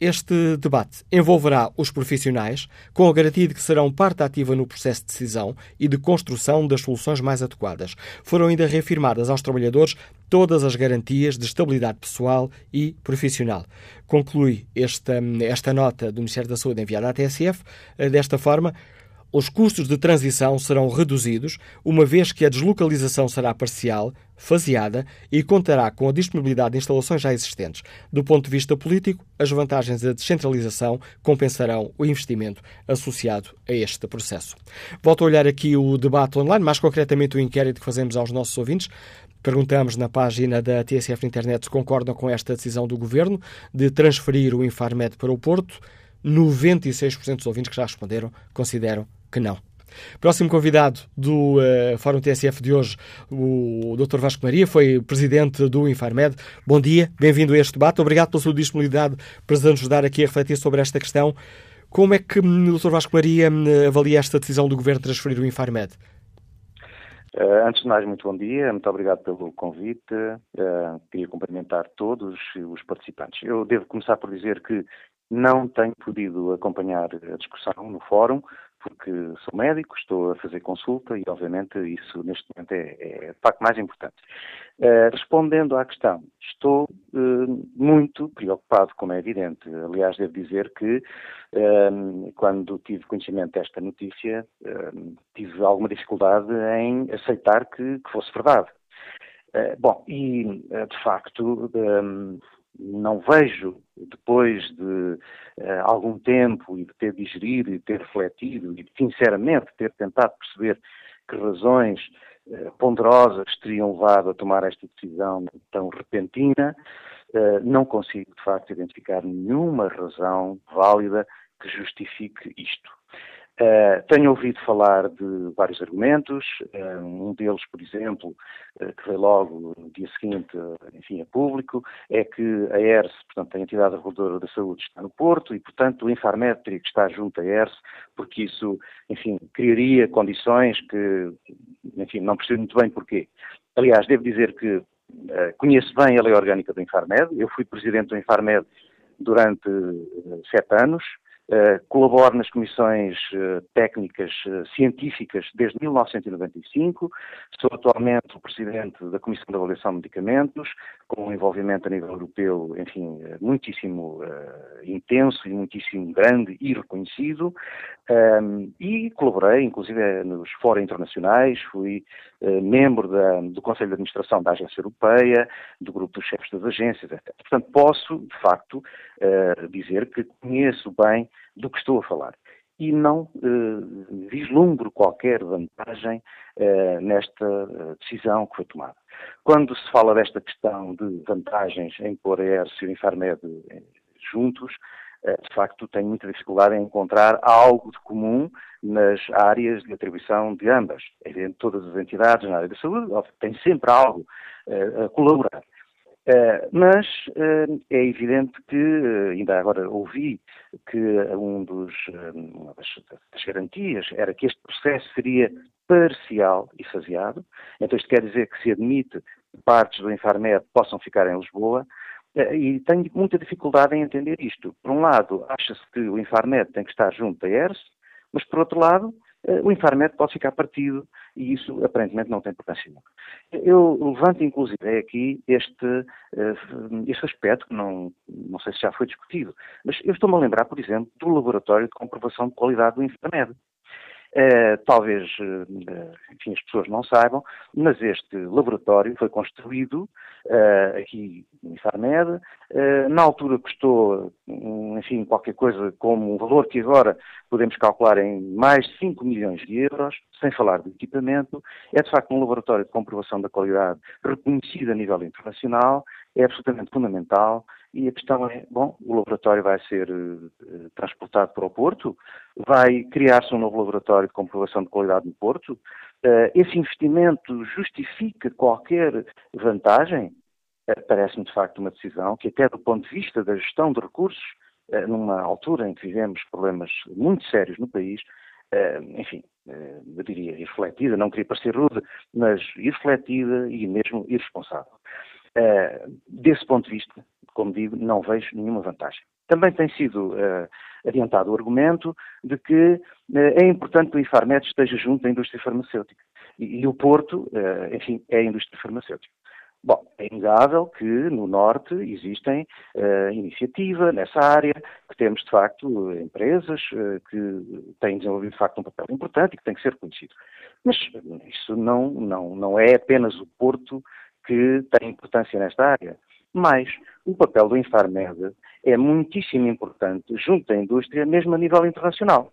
este debate envolverá os profissionais, com a garantia de que serão parte ativa no processo de decisão e de construção das soluções mais adequadas. Foram ainda reafirmadas aos trabalhadores todas as garantias de estabilidade pessoal e profissional. Conclui esta, esta nota do Ministério da Saúde enviada à TSF eh, desta forma. Os custos de transição serão reduzidos, uma vez que a deslocalização será parcial, faseada e contará com a disponibilidade de instalações já existentes. Do ponto de vista político, as vantagens da descentralização compensarão o investimento associado a este processo. Volto a olhar aqui o debate online, mais concretamente o inquérito que fazemos aos nossos ouvintes. Perguntamos na página da TSF na internet se concordam com esta decisão do Governo de transferir o Infarmed para o Porto. 96% dos ouvintes que já responderam consideram que não. Próximo convidado do uh, Fórum TSF de hoje, o Dr. Vasco Maria, foi presidente do Infarmed. Bom dia, bem-vindo a este debate. Obrigado pela sua disponibilidade para nos ajudar aqui a refletir sobre esta questão. Como é que hum, o Dr. Vasco Maria hum, avalia esta decisão do Governo de transferir o Infarmed? Uh, antes de mais, muito bom dia, muito obrigado pelo convite. Uh, queria cumprimentar todos os participantes. Eu devo começar por dizer que não tenho podido acompanhar a discussão no fórum, porque sou médico, estou a fazer consulta e, obviamente, isso neste momento é, é facto mais importante. Uh, respondendo à questão, estou uh, muito preocupado, como é evidente. Aliás, devo dizer que uh, quando tive conhecimento desta notícia, tive alguma dificuldade em aceitar que, que fosse verdade. bom, e de facto não vejo, depois de uh, algum tempo e de ter digerido e de ter refletido e sinceramente ter tentado perceber que razões uh, ponderosas teriam levado a tomar esta decisão tão repentina, uh, não consigo de facto identificar nenhuma razão válida que justifique isto. Uh, tenho ouvido falar de vários argumentos, uh, um deles, por exemplo, uh, que veio logo no dia seguinte, enfim, a público, é que a ERS, portanto, a entidade reguladora da saúde, está no Porto e, portanto, o Infarmed teria que estar junto à ERS, porque isso, enfim, criaria condições que, enfim, não percebo muito bem porquê. Aliás, devo dizer que conheço bem a lei orgânica do Infarmed, eu fui presidente do Infarmed durante sete anos, Uh, colaboro nas comissões uh, técnicas uh, científicas desde 1995, sou atualmente o presidente da Comissão de Avaliação de Medicamentos, com um envolvimento a nível europeu, enfim, muitíssimo intenso e muitíssimo grande e reconhecido, um, ehm, e colaborei, inclusive, nos fóruns internacionais, fui membro da, do Conselho de Administração da Agência Europeia, do grupo dos chefes das agências, etc. Portanto, posso, de facto, dizer que conheço bem do que estou a falar. E não eh, vislumbro qualquer vantagem eh, nesta eh, decisão que foi tomada. Quando se fala desta questão de vantagens em pôr a ERS e o Infarmed juntos, de facto tenho muita dificuldade em encontrar algo de comum nas áreas de atribuição de ambas. É todas as entidades na área da saúde têm sempre algo a colaborar. Uh, mas uh, é evidente que, uh, ainda agora ouvi que um dos, uma das, das, garantias era que este processo seria parcial e faseado. Então isto quer dizer que se admite que partes do Infarmed possam ficar em Lisboa, e tenho muita dificuldade em entender isto. Por um lado, acha-se que o Infarmed tem que estar junto da ERS, mas por outro lado, o Infarmed pode ficar partido e isso aparentemente não tem importância nenhuma. Eu levanto inclusive aqui este, eh, este aspecto que não, não sei se já foi discutido, mas eu estou-me a lembrar, por exemplo, do laboratório de comprovação de qualidade do Infarmed. Uh, talvez, uh, enfim, as pessoas não saibam, mas este laboratório foi construído uh, aqui em Infarmed. na altura custou, enfim, qualquer coisa como um valor que agora podemos calcular em mais de 5 milhões de euros, sem falar do equipamento. É, de facto, um laboratório de comprovação da qualidade reconhecido a nível internacional, é absolutamente fundamental e a questão é, bom, o laboratório vai ser uh, transportado para o Porto, vai criar-se um novo laboratório de comprovação de qualidade no Porto. Uh, esse investimento justifica qualquer vantagem? Uh, Parece-me, de facto, uma decisão que, até do ponto de vista da gestão de recursos, numa altura em que vivemos problemas muito sérios no país, enfim, eu diria irrefletida, não queria parecer rude, mas irrefletida e mesmo irresponsável. desse ponto de vista, como digo, não vejo nenhuma vantagem. Também tem sido uh, adiantado o argumento de que uh, é importante que o Infarmed esteja junto da indústria farmacêutica. E, e o Porto, uh, enfim, é a indústria farmacêutica. Bom, é inegável que no Norte existem uh, iniciativa nessa área, que temos de facto empresas uh, que têm desenvolvido de facto um papel importante e que tem que ser conhecido. Mas isso não, não, não é apenas o Porto que tem importância nesta área. Mas o papel do Infarmed é muitíssimo importante junto à indústria, mesmo a nível internacional.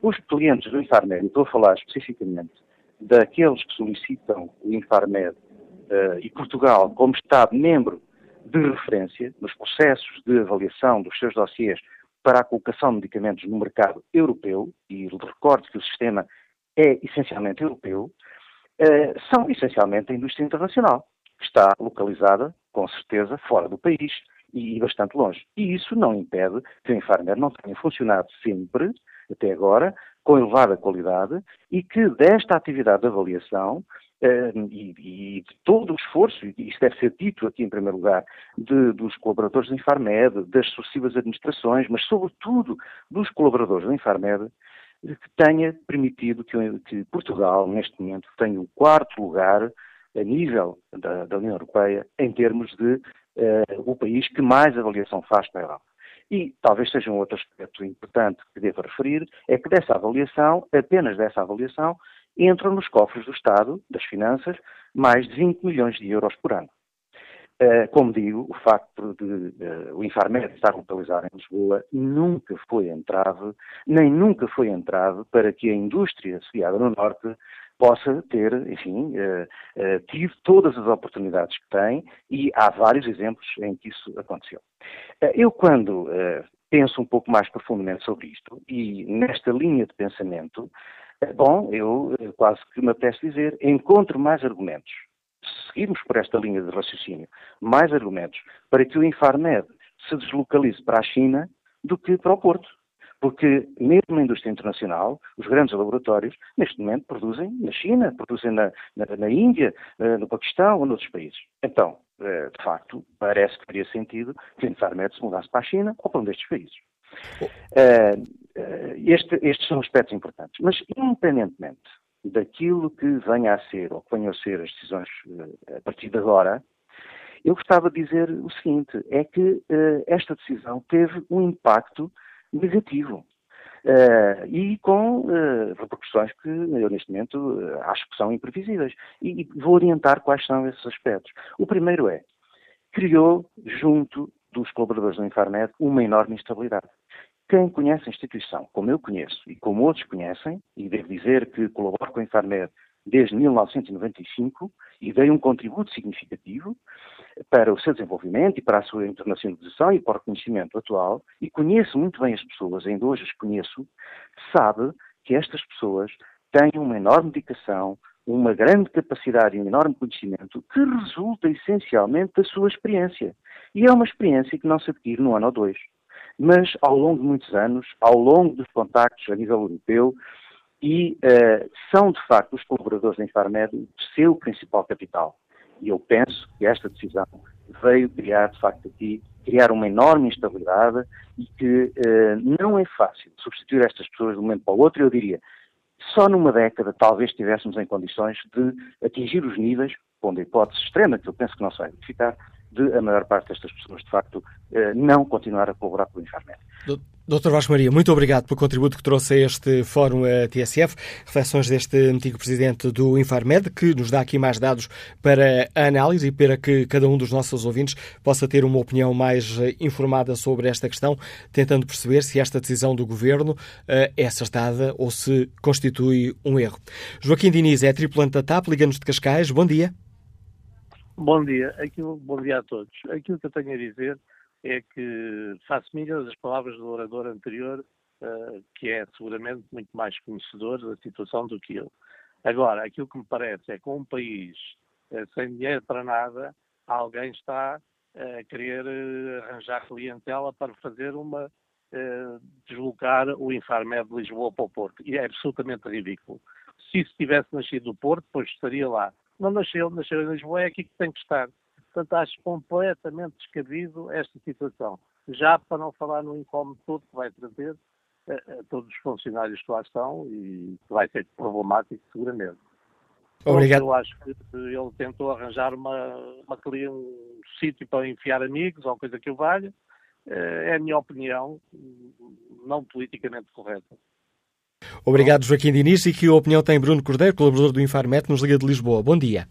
Os clientes do Infarmed, estou a falar especificamente daqueles que solicitam o Infarmed uh, e Portugal como Estado-membro de referência nos processos de avaliação dos seus dossiês para a colocação de medicamentos no mercado europeu, e recordo que o sistema é essencialmente europeu, uh, são essencialmente a indústria internacional, que está localizada com certeza, fora do país e bastante longe. E isso não impede que o Infarmer não tenha funcionado sempre, até agora, com elevada qualidade e que desta atividade de avaliação eh, e, e, de todo o esforço, e isso deve ser dito aqui em primeiro lugar, de, dos colaboradores do Infarmed, das sucessivas administrações, mas sobretudo dos colaboradores do Infarmed, que tenha permitido que, que Portugal, neste momento, tenha o quarto lugar a nível da, da União Europeia em termos de uh, o país que mais avaliação faz para a Europa. E talvez seja um outro aspecto importante que devo referir, é que dessa avaliação, apenas dessa avaliação, entram nos cofres do Estado, das finanças, mais de 20 milhões de euros por ano. Uh, como digo, o facto de uh, o Infarmed estar localizado em Lisboa nunca foi entrave, nem nunca foi entrave para que a indústria sediada no Norte possa ter, enfim, uh, uh, tido todas as oportunidades que tem e há vários exemplos em que isso aconteceu. Uh, eu, quando penso um pouco mais profundamente sobre isto e nesta linha de pensamento, bom, eu quase que me apetece dizer, encontro mais argumentos, se seguirmos por esta linha de raciocínio, mais argumentos para que o Infarmed se deslocalize para a China do que para o Porto. Porque mesmo na indústria internacional, os grandes laboratórios, neste momento, produzem na China, produzem na, na, na Índia, eh, no Paquistão ou noutros países. Então, eh, de facto, parece que faria sentido que a Infarmed se mudasse para a China ou para um destes países. Eh, este, estes são aspectos importantes. Mas, independentemente daquilo que venha a ser ou que venham a ser as decisões a partir de agora, eu gostava de dizer o seguinte: é que esta decisão teve um impacto negativo. Uh, e com uh, repercussões que eu, neste momento, uh, acho que são imprevisíveis. E, e, vou orientar quais são esses aspectos. O primeiro é, criou, junto dos colaboradores do Infarmed, uma enorme instabilidade. Quem conhece a instituição, como eu conheço e como outros conhecem, e devo dizer que colaboro com a Infarmed desde 1995 e dei um contributo significativo para o seu desenvolvimento e para a sua internacionalização e para o reconhecimento atual, e conheço muito bem as pessoas, ainda hoje as conheço, sabe que estas pessoas têm uma enorme dedicação, uma grande capacidade e um enorme conhecimento que resulta essencialmente da sua experiência. E é uma experiência que não se adquire num ano ou dois. Mas ao longo de muitos anos, ao longo dos contactos a nível europeu, e uh, são, de facto, os colaboradores da Infarmed o seu principal capital. E eu penso que esta decisão veio criar, de facto, aqui, criar uma enorme instabilidade e que uh, não é fácil substituir estas pessoas de um momento para o outro. Eu diria, só numa década talvez estivéssemos em condições de atingir os níveis, pondo a hipótese extrema, que eu penso que não se vai verificar, de a maior parte destas pessoas, de facto, eh, não continuar a colaborar com o Infarmed. Dr. Vasco Maria, muito obrigado pelo contributo que trouxe a este Fórum eh, TSF, reflexões deste antigo presidente do Infarmed, que nos dá aqui mais dados para a análise e para que cada um dos nossos ouvintes possa ter uma opinião mais eh, informada sobre esta questão, tentando perceber se esta decisão do Governo é acertada ou se constitui um erro. Joaquim Diniz é tripulante da TAP, liga-nos de Cascais. Bom dia. Bom dia. Aquilo, bom dia a todos. Aquilo que eu tenho a dizer é que faço minhas as palavras do orador anterior, uh, que é seguramente muito mais conhecedor da situação do que eu. Agora, aquilo que me parece é que um país uh, sem dinheiro para nada, alguém está uh, a querer arranjar clientela para fazer uma deslocar o Infarmed de Lisboa para o Porto. E é absolutamente ridículo. Se isso tivesse nascido do Porto, pois estaria lá não nasceu, nasceu em Lisboa, é aqui que tem que estar. Portanto, acho completamente descabido esta situação. Já para não falar no incómodo todo que vai trazer a, a todos os funcionários que lá estão e que vai ser problemático, seguramente. Obrigado. Eu acho que ele tentou arranjar uma, uma, um sítio para enfiar amigos ou coisa que o valha. Eh, é a minha opinião, não politicamente correta. Obrigado, Joaquim Diniz. E que opinião tem Bruno Cordeiro, colaborador do Infarmet, nos Liga de Lisboa? Bom dia.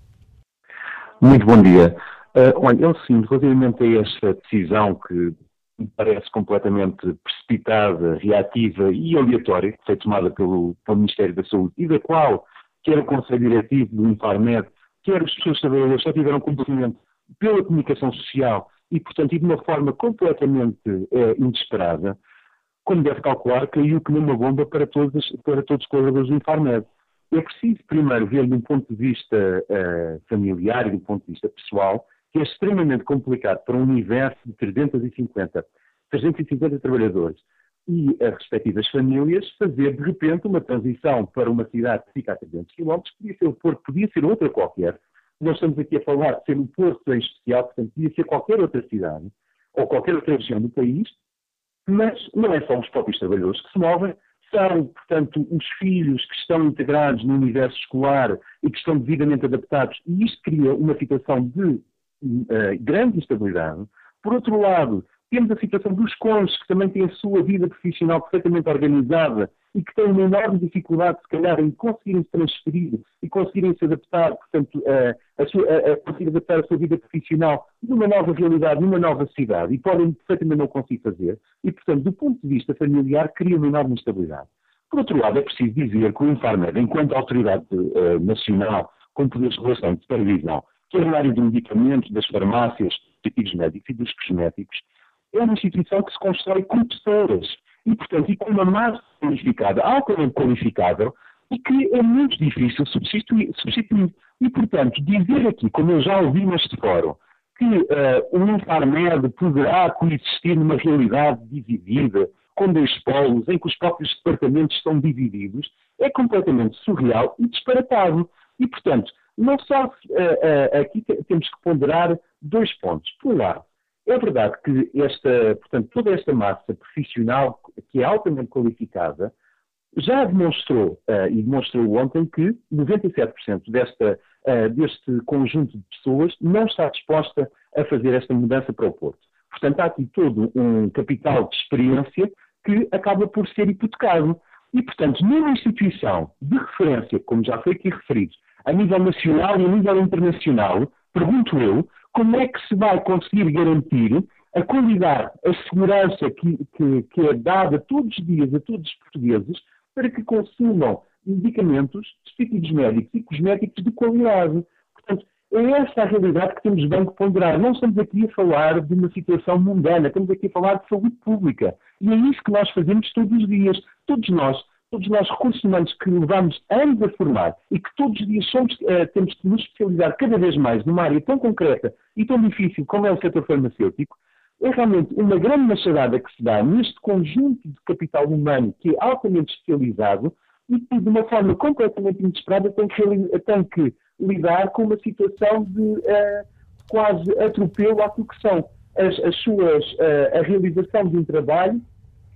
Muito bom dia. Uh, olha, eu sim, relativamente a esta decisão que me parece completamente precipitada, reativa e aleatória, que foi tomada pelo, pelo Ministério da Saúde e da qual quer o Conselho Diretivo do Infarmed, quer as pessoas trabalhadoras já tiveram conhecimento pela comunicação social e, portanto, e de uma forma completamente uh, inesperada, como deve calcular, caiu que numa bomba para todos, para todos os colaboradores do Infarmed. É preciso primeiro ver de um ponto de vista uh, familiar e de um ponto de vista pessoal, que é extremamente complicado para um universo de 350, 350 trabalhadores e as respectivas famílias fazer de repente uma transição para uma cidade que fica a 300 km, podia ser o Porto, podia ser outra qualquer. Nós estamos aqui a falar de ser um Porto em especial, portanto, podia ser qualquer outra cidade ou qualquer outra região do país, mas não é só os próprios trabalhadores que se movem, são, portanto, os filhos que estão integrados no universo escolar e que estão devidamente adaptados, e isto cria uma situação de uh, grande instabilidade. Por outro lado, temos a situação dos cônjuges, que também têm a sua vida profissional perfeitamente organizada e que têm uma enorme dificuldade, se calhar, em conseguirem se transferir e conseguirem se adaptar, portanto, a, a, a, a conseguir adaptar a sua vida profissional numa nova realidade, numa nova cidade, e podem perfeitamente não conseguir fazer, e, portanto, do ponto de vista familiar, cria uma enorme instabilidade. Por outro lado, é preciso dizer que o Infarmed, enquanto autoridade uh, nacional com poderes de relação de supervisão, quer na área de medicamentos, das farmácias, dos artigos médicos e dos cosméticos, é uma instituição que se constrói com pessoas e, portanto, e com uma massa qualificada, altamente qualificável, e que é muito difícil substituir. substituir. E, portanto, dizer aqui, como eu já ouvi neste fórum, que uh, o Infarmed poderá coexistir numa realidade dividida, com dois polos, em que os próprios departamentos estão divididos, é completamente surreal e disparatado. E, portanto, não só uh, uh, aqui temos que ponderar dois pontos. Por um lado, é verdade que esta, portanto, toda esta massa profissional que é altamente qualificada já demonstrou, uh, e demonstrou ontem, que 97% desta, uh, deste conjunto de pessoas não está disposta a fazer esta mudança para o Porto. Portanto, há aqui todo um capital de experiência que acaba por ser hipotecado. E, portanto, numa instituição de referência, como já foi aqui referido, a nível nacional e a nível internacional, pergunto eu, como é que se vai conseguir garantir a qualidade, a segurança que, que, que, é dada todos os dias a todos os portugueses para que consumam medicamentos, dispositivos médicos e cosméticos de qualidade. Portanto, é essa a realidade que temos bem que ponderar. Não estamos aqui a falar de uma situação mundana, estamos aqui a falar de saúde pública. E é isso que nós fazemos todos os dias. Todos nós todos nós recursos humanos que levamos anos a formar e que todos os dias somos, uh, temos que nos especializar cada vez mais numa área tão concreta e tão difícil como é o setor farmacêutico, é realmente uma grande machadada que se dá neste conjunto de capital humano que é altamente especializado e que, de uma forma completamente inesperada, tem que, tem que lidar com uma situação de uh, quase atropelo àquilo que são as, as suas, uh, a realização de um trabalho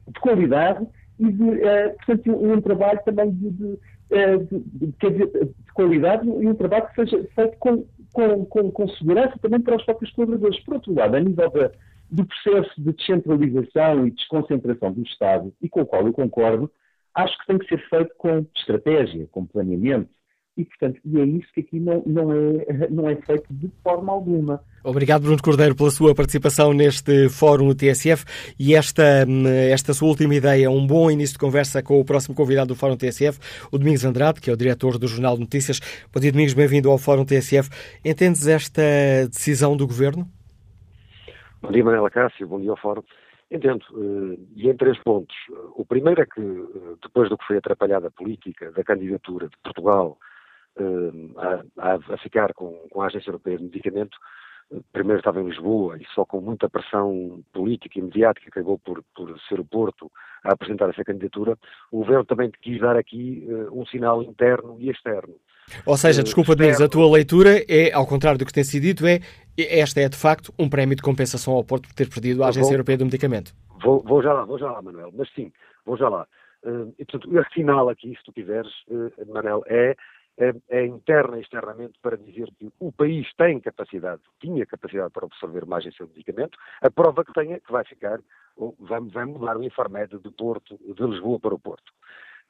de qualidade e de, uh, portanto, um, trabalho também de, de, de, de, qualidade e um trabalho que seja feito com, com, com, com, segurança também para os próprios colaboradores. Por outro lado, a nível da, do processo de descentralização e desconcentração do Estado, e com o qual eu concordo, acho que tem que ser feito com estratégia, com planeamento, e, portanto, e é isso que aqui não, não, é, [LAUGHS] não é feito de forma alguma. Obrigado, Bruno Cordeiro, pela sua participação neste fórum do TSF e esta, esta sua última ideia, um bom início de conversa com o próximo convidado do Fórum TSF, o Domingos Andrade, que é o diretor do Jornal de Notícias. Bom dia, Domingos, bem-vindo ao Fórum TSF. Entendes esta decisão do Governo? Bom dia, Manela Cássio, bom dia ao Fórum. Entendo, eh, e em três pontos. O primeiro é que, eh, depois do que foi atrapalhada a política da candidatura de Portugal a, a, ficar com, com, a Agência Europeia de Medicamento. Primeiro estava em Lisboa e só com muita pressão política e mediática acabou por, por ser o Porto a apresentar essa candidatura. O governo também quis dar aqui uh, um sinal interno e externo. Ou seja, desculpa, uh, Domingos, a tua leitura é, ao contrário do que tem sido dito, é esta é de facto um prémio de compensação ao Porto por ter perdido a Agência vou, Europeia do Medicamento. Vou, vou, já lá, vou já lá, Manuel, mas sim, vou já lá. Uh, e, portanto, o sinal aqui, se tu quiseres, uh, Manuel, é é, é interna e externamente para dizer que o país tem capacidade, tinha capacidade para absorver agência de medicamento, a prova que tenha que vai ficar, vai, vai mudar o Infarmed de Porto, de Lisboa para o Porto.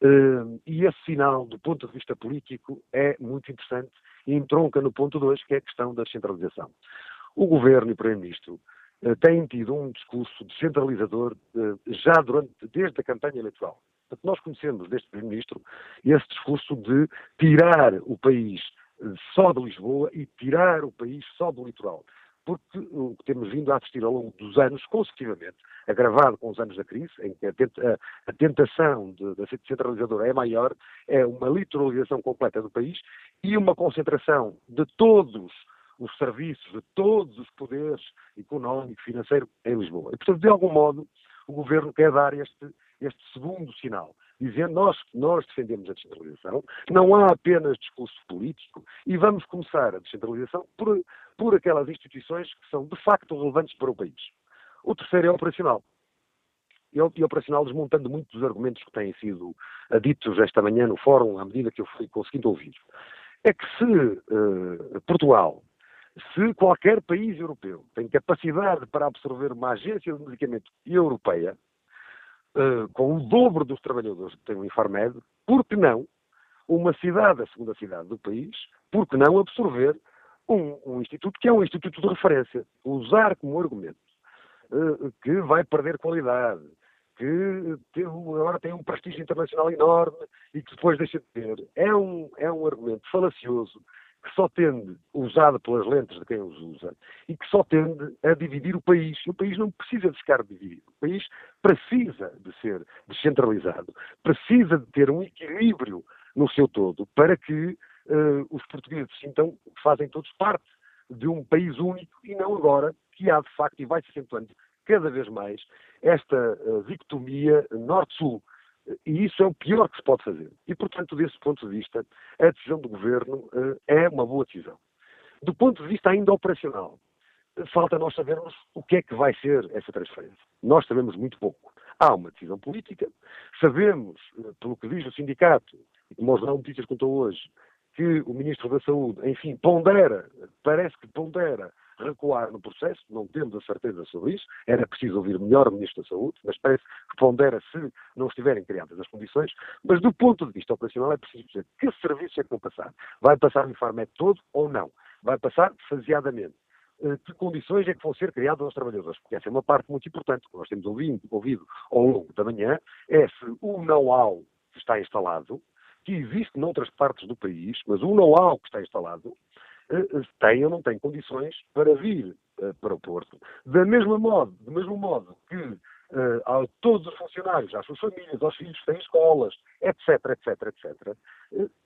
Uh, e esse sinal, do ponto de vista político, é muito interessante e entronca no ponto 2, que é a questão da descentralização. O Governo e o Primeiro-Ministro uh, têm tido um discurso descentralizador uh, já durante, desde a campanha eleitoral. Portanto, nós conhecemos deste Primeiro-Ministro esse discurso de tirar o país eh, só de Lisboa e tirar o país só do litoral. Porque o que temos vindo a assistir ao longo dos anos, consecutivamente, agravado com os anos da crise, em que a, tentação da centralizadora é maior, é uma litoralização completa do país e uma concentração de todos os serviços, de todos os poderes económico, financeiro em Lisboa. E, portanto, de algum modo, o Governo quer dar este, este segundo sinal, dizendo nós, nós defendemos a descentralização, não há apenas discurso político e vamos começar a descentralização por, por aquelas instituições que são de facto relevantes para o país. O terceiro é operacional. E operacional desmontando muitos dos argumentos que têm sido ditos esta manhã no fórum, à medida que eu fui conseguindo ouvir. É que se uh, Portugal se qualquer país europeu tem capacidade para absorver uma agência de medicamento europeia, uh, com o dobro dos trabalhadores que tem o Infarmed, por que não uma cidade, a segunda cidade do país, por que não absorver um, um instituto que é um instituto de referência, usar como argumento uh, que vai perder qualidade, que tem, agora tem um prestígio internacional enorme e que depois deixa de ter, é um, é um argumento falacioso que só tende, usado pelas lentes de quem os usa, e que só tende a dividir o país. O país não precisa de ficar dividido. O país precisa de ser descentralizado, precisa de ter um equilíbrio no seu todo, para que uh, os portugueses sintam que fazem todos parte de um país único e não agora que há de facto e vai se acentuando cada vez mais esta uh, dicotomia norte-sul e isso é o pior que se pode fazer. E, portanto, desse ponto de vista, a decisão do Governo uh, é uma boa decisão. Do ponto de vista ainda operacional, falta nós sabermos o que é que vai ser essa transferência. Nós sabemos muito pouco. Há uma decisão política, sabemos, uh, pelo que diz o sindicato, e como o Jornal Notícias contou hoje, que o Ministro da Saúde, enfim, pondera, parece que pondera recuar no processo, não temos a certeza sobre isso, era preciso ouvir melhor o Ministro da Saúde, mas parece que pondera se não estiverem criadas as condições, mas do ponto de vista operacional é preciso dizer que serviços é que vão passar. Vai passar o Infarmed todo ou não? Vai passar faseadamente eh, que condições é que vão ser criadas aos trabalhadores, porque essa é uma parte muito importante, que nós temos ouvido, ouvido ao longo da manhã, é se o know-how que está instalado, que existe noutras partes do país, mas o know-how que está instalado tem ou não tem condições para vir eh, para o Porto. Da mesma modo, do mesmo modo que uh, a todos os funcionários, às suas famílias, aos filhos que têm escolas, etc, etc, etc,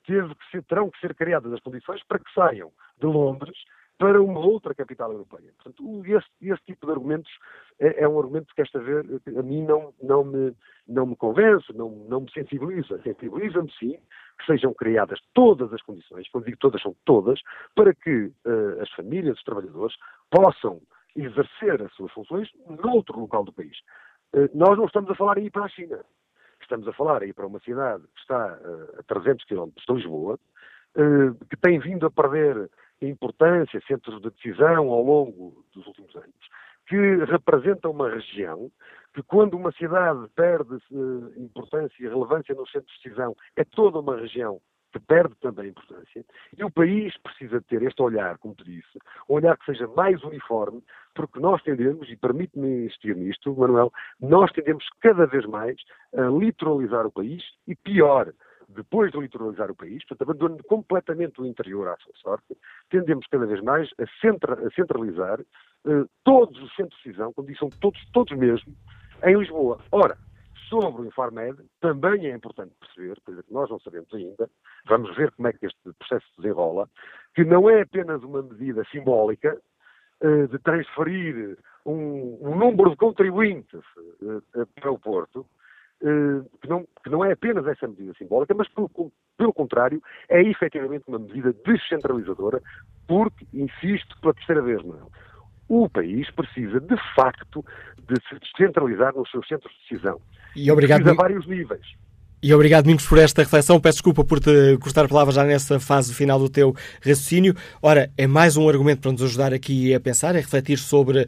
teve que ser, terão que ser criadas as condições para que saiam de Londres para uma outra capital europeia. Portanto, esse, esse tipo de argumentos é, é, um argumento que esta vez a mim não, não, me, não me convence, não, não me sensibiliza. Sensibiliza-me sim que sejam criadas todas as condições, quando digo todas, são todas, para que uh, as famílias, os trabalhadores, possam exercer as suas funções noutro local do país. Uh, nós não estamos a falar ir para a China. estamos a falar aí para uma cidade que está uh, a 300 km de Lisboa, que tem vindo a perder importância, centros de decisão ao longo dos últimos anos, que representa uma região que quando uma cidade perde uh, importância e relevância no centro de decisão, é toda uma região que perde também importância, e o país precisa ter este olhar, como te disse, um olhar que seja mais uniforme, porque nós tendemos, e permite-me insistir nisto, Manuel, nós tendemos cada vez mais a litoralizar o país, e pior, depois de litoralizar o país, portanto, abandonando completamente o interior à sua sorte, tendemos cada vez mais a, centra, a centralizar uh, todos os centros de decisão, disse, são todos, todos mesmo, em Lisboa. Ora, sobre o Infarmed, também é importante perceber, coisa que nós não sabemos ainda, vamos ver como é que este processo se desenrola, que não é apenas uma medida simbólica uh, de transferir um, um, número de contribuintes uh, para o Porto, uh, que, não, que, não, é apenas essa medida simbólica, mas pelo, pelo contrário, é efetivamente uma medida descentralizadora, porque, insisto pela terceira vez, não é? O país precisa, de facto, de se descentralizar nos seus centros de decisão. E obrigado. Precisa a vários níveis. E obrigado, Domingos, por esta reflexão. Peço desculpa por te cortar a palavra já nessa fase final do teu raciocínio. Ora, é mais um argumento para nos ajudar aqui a pensar, a refletir sobre uh,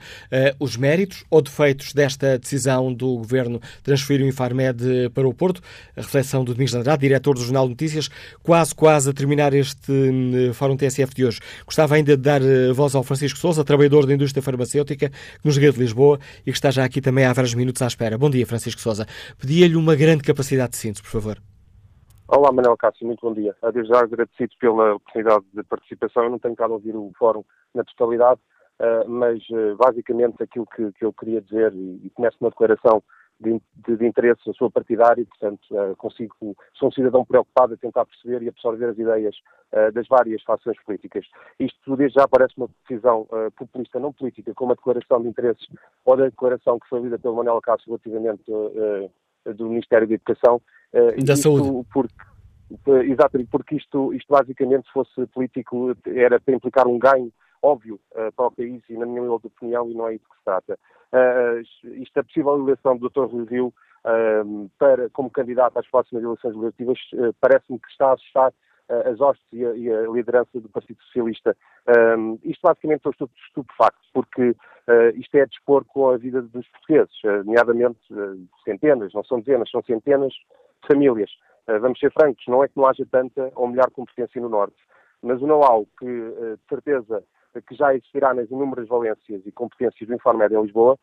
os méritos ou defeitos desta decisão do Governo transferir o Infarmed para o Porto. A reflexão do Domingos Andrade, diretor do Jornal de Notícias, quase, quase a terminar este uh, Fórum TSF de hoje. Gostava ainda de dar uh, voz ao Francisco Souza, trabalhador da indústria farmacêutica, que nos liga de Lisboa e que está já aqui também há vários minutos à espera. Bom dia, Francisco Souza. Pedia-lhe uma grande capacidade de síntese por favor. Olá, Manuel Cássio, muito bom dia. Desde já agradecido pela oportunidade de participação. Eu não tenho cá a ouvir o fórum na totalidade, uh, mas uh, basicamente aquilo que, eu queria dizer, e, começo uma declaração de, interesse, eu sou partidário, portanto uh, consigo, sou um cidadão preocupado a tentar perceber e absorver as ideias das várias fações políticas. Isto desde já parece uma decisão populista, não política, como a declaração de interesses ou da declaração que foi lida pelo Manuel Cássio relativamente do Ministério da Educação. Uh, da Saúde. Porque, exatamente, porque isto, isto basicamente, se fosse político, era para implicar um ganho óbvio uh, para o país e, na minha opinião, e não é isso que se trata. Uh, isto é possível eleição do Dr. Rui Rio uh, para, como candidato às próximas eleições legislativas, parece-me que está a assustar as hostes e a, e a, liderança do Partido Socialista. Um, isto basicamente estou estupefacto, porque uh, isto é dispor com a vida dos portugueses, uh, nomeadamente uh, centenas, não são dezenas, são centenas famílias. vamos ser francos, não é que não haja tanta ou melhor competência no Norte, mas o know-how que, de certeza, que já existirá nas inúmeras valências e competências do Infarmed em Lisboa,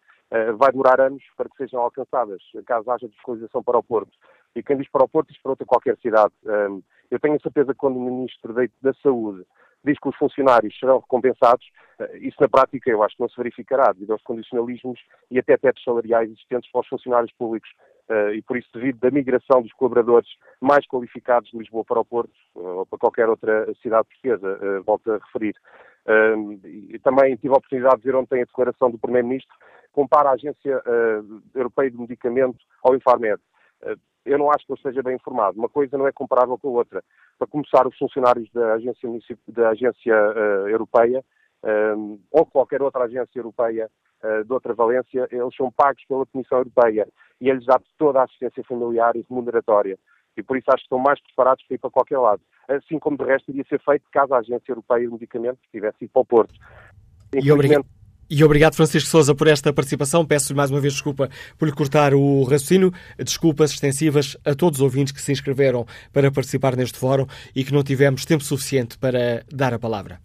vai demorar anos para que sejam alcançadas, caso haja descolonização para o Porto. E quem diz para o Porto diz para outra qualquer cidade. Eu tenho a certeza que quando o Ministro da Saúde diz que os funcionários serão recompensados, eh, isso na prática eu acho que não se verificará devido aos condicionalismos e até tetos salariais existentes para os funcionários públicos. Eh, e por isso, devido à migração dos colaboradores mais qualificados de Lisboa para o Porto eh, ou para qualquer outra cidade portuguesa, volto a referir. E também tive a oportunidade de ver ontem a declaração do Primeiro-Ministro, compara a Agência Europeia de Medicamento ao Infarmed eu não acho que ele esteja bem informado. Uma coisa não é comparável com a outra. Para começar, os funcionários da agência, da agência europeia um, eh, ou qualquer outra agência europeia de outra valência, eles são pagos pela Comissão Europeia e eles dão toda a assistência familiar e remuneratória. E por isso acho que estão mais preparados para ir para qualquer lado. Assim como de resto iria ser feito caso a Agência Europeia de Medicamentos tivesse ido para o Porto. E obrigado. E obrigado, Francisco Souza, por esta participação. Peço-lhe mais uma vez desculpa por lhe cortar o raciocínio. Desculpas extensivas a todos os ouvintes que se inscreveram para participar neste fórum e que não tivemos tempo suficiente para dar a palavra.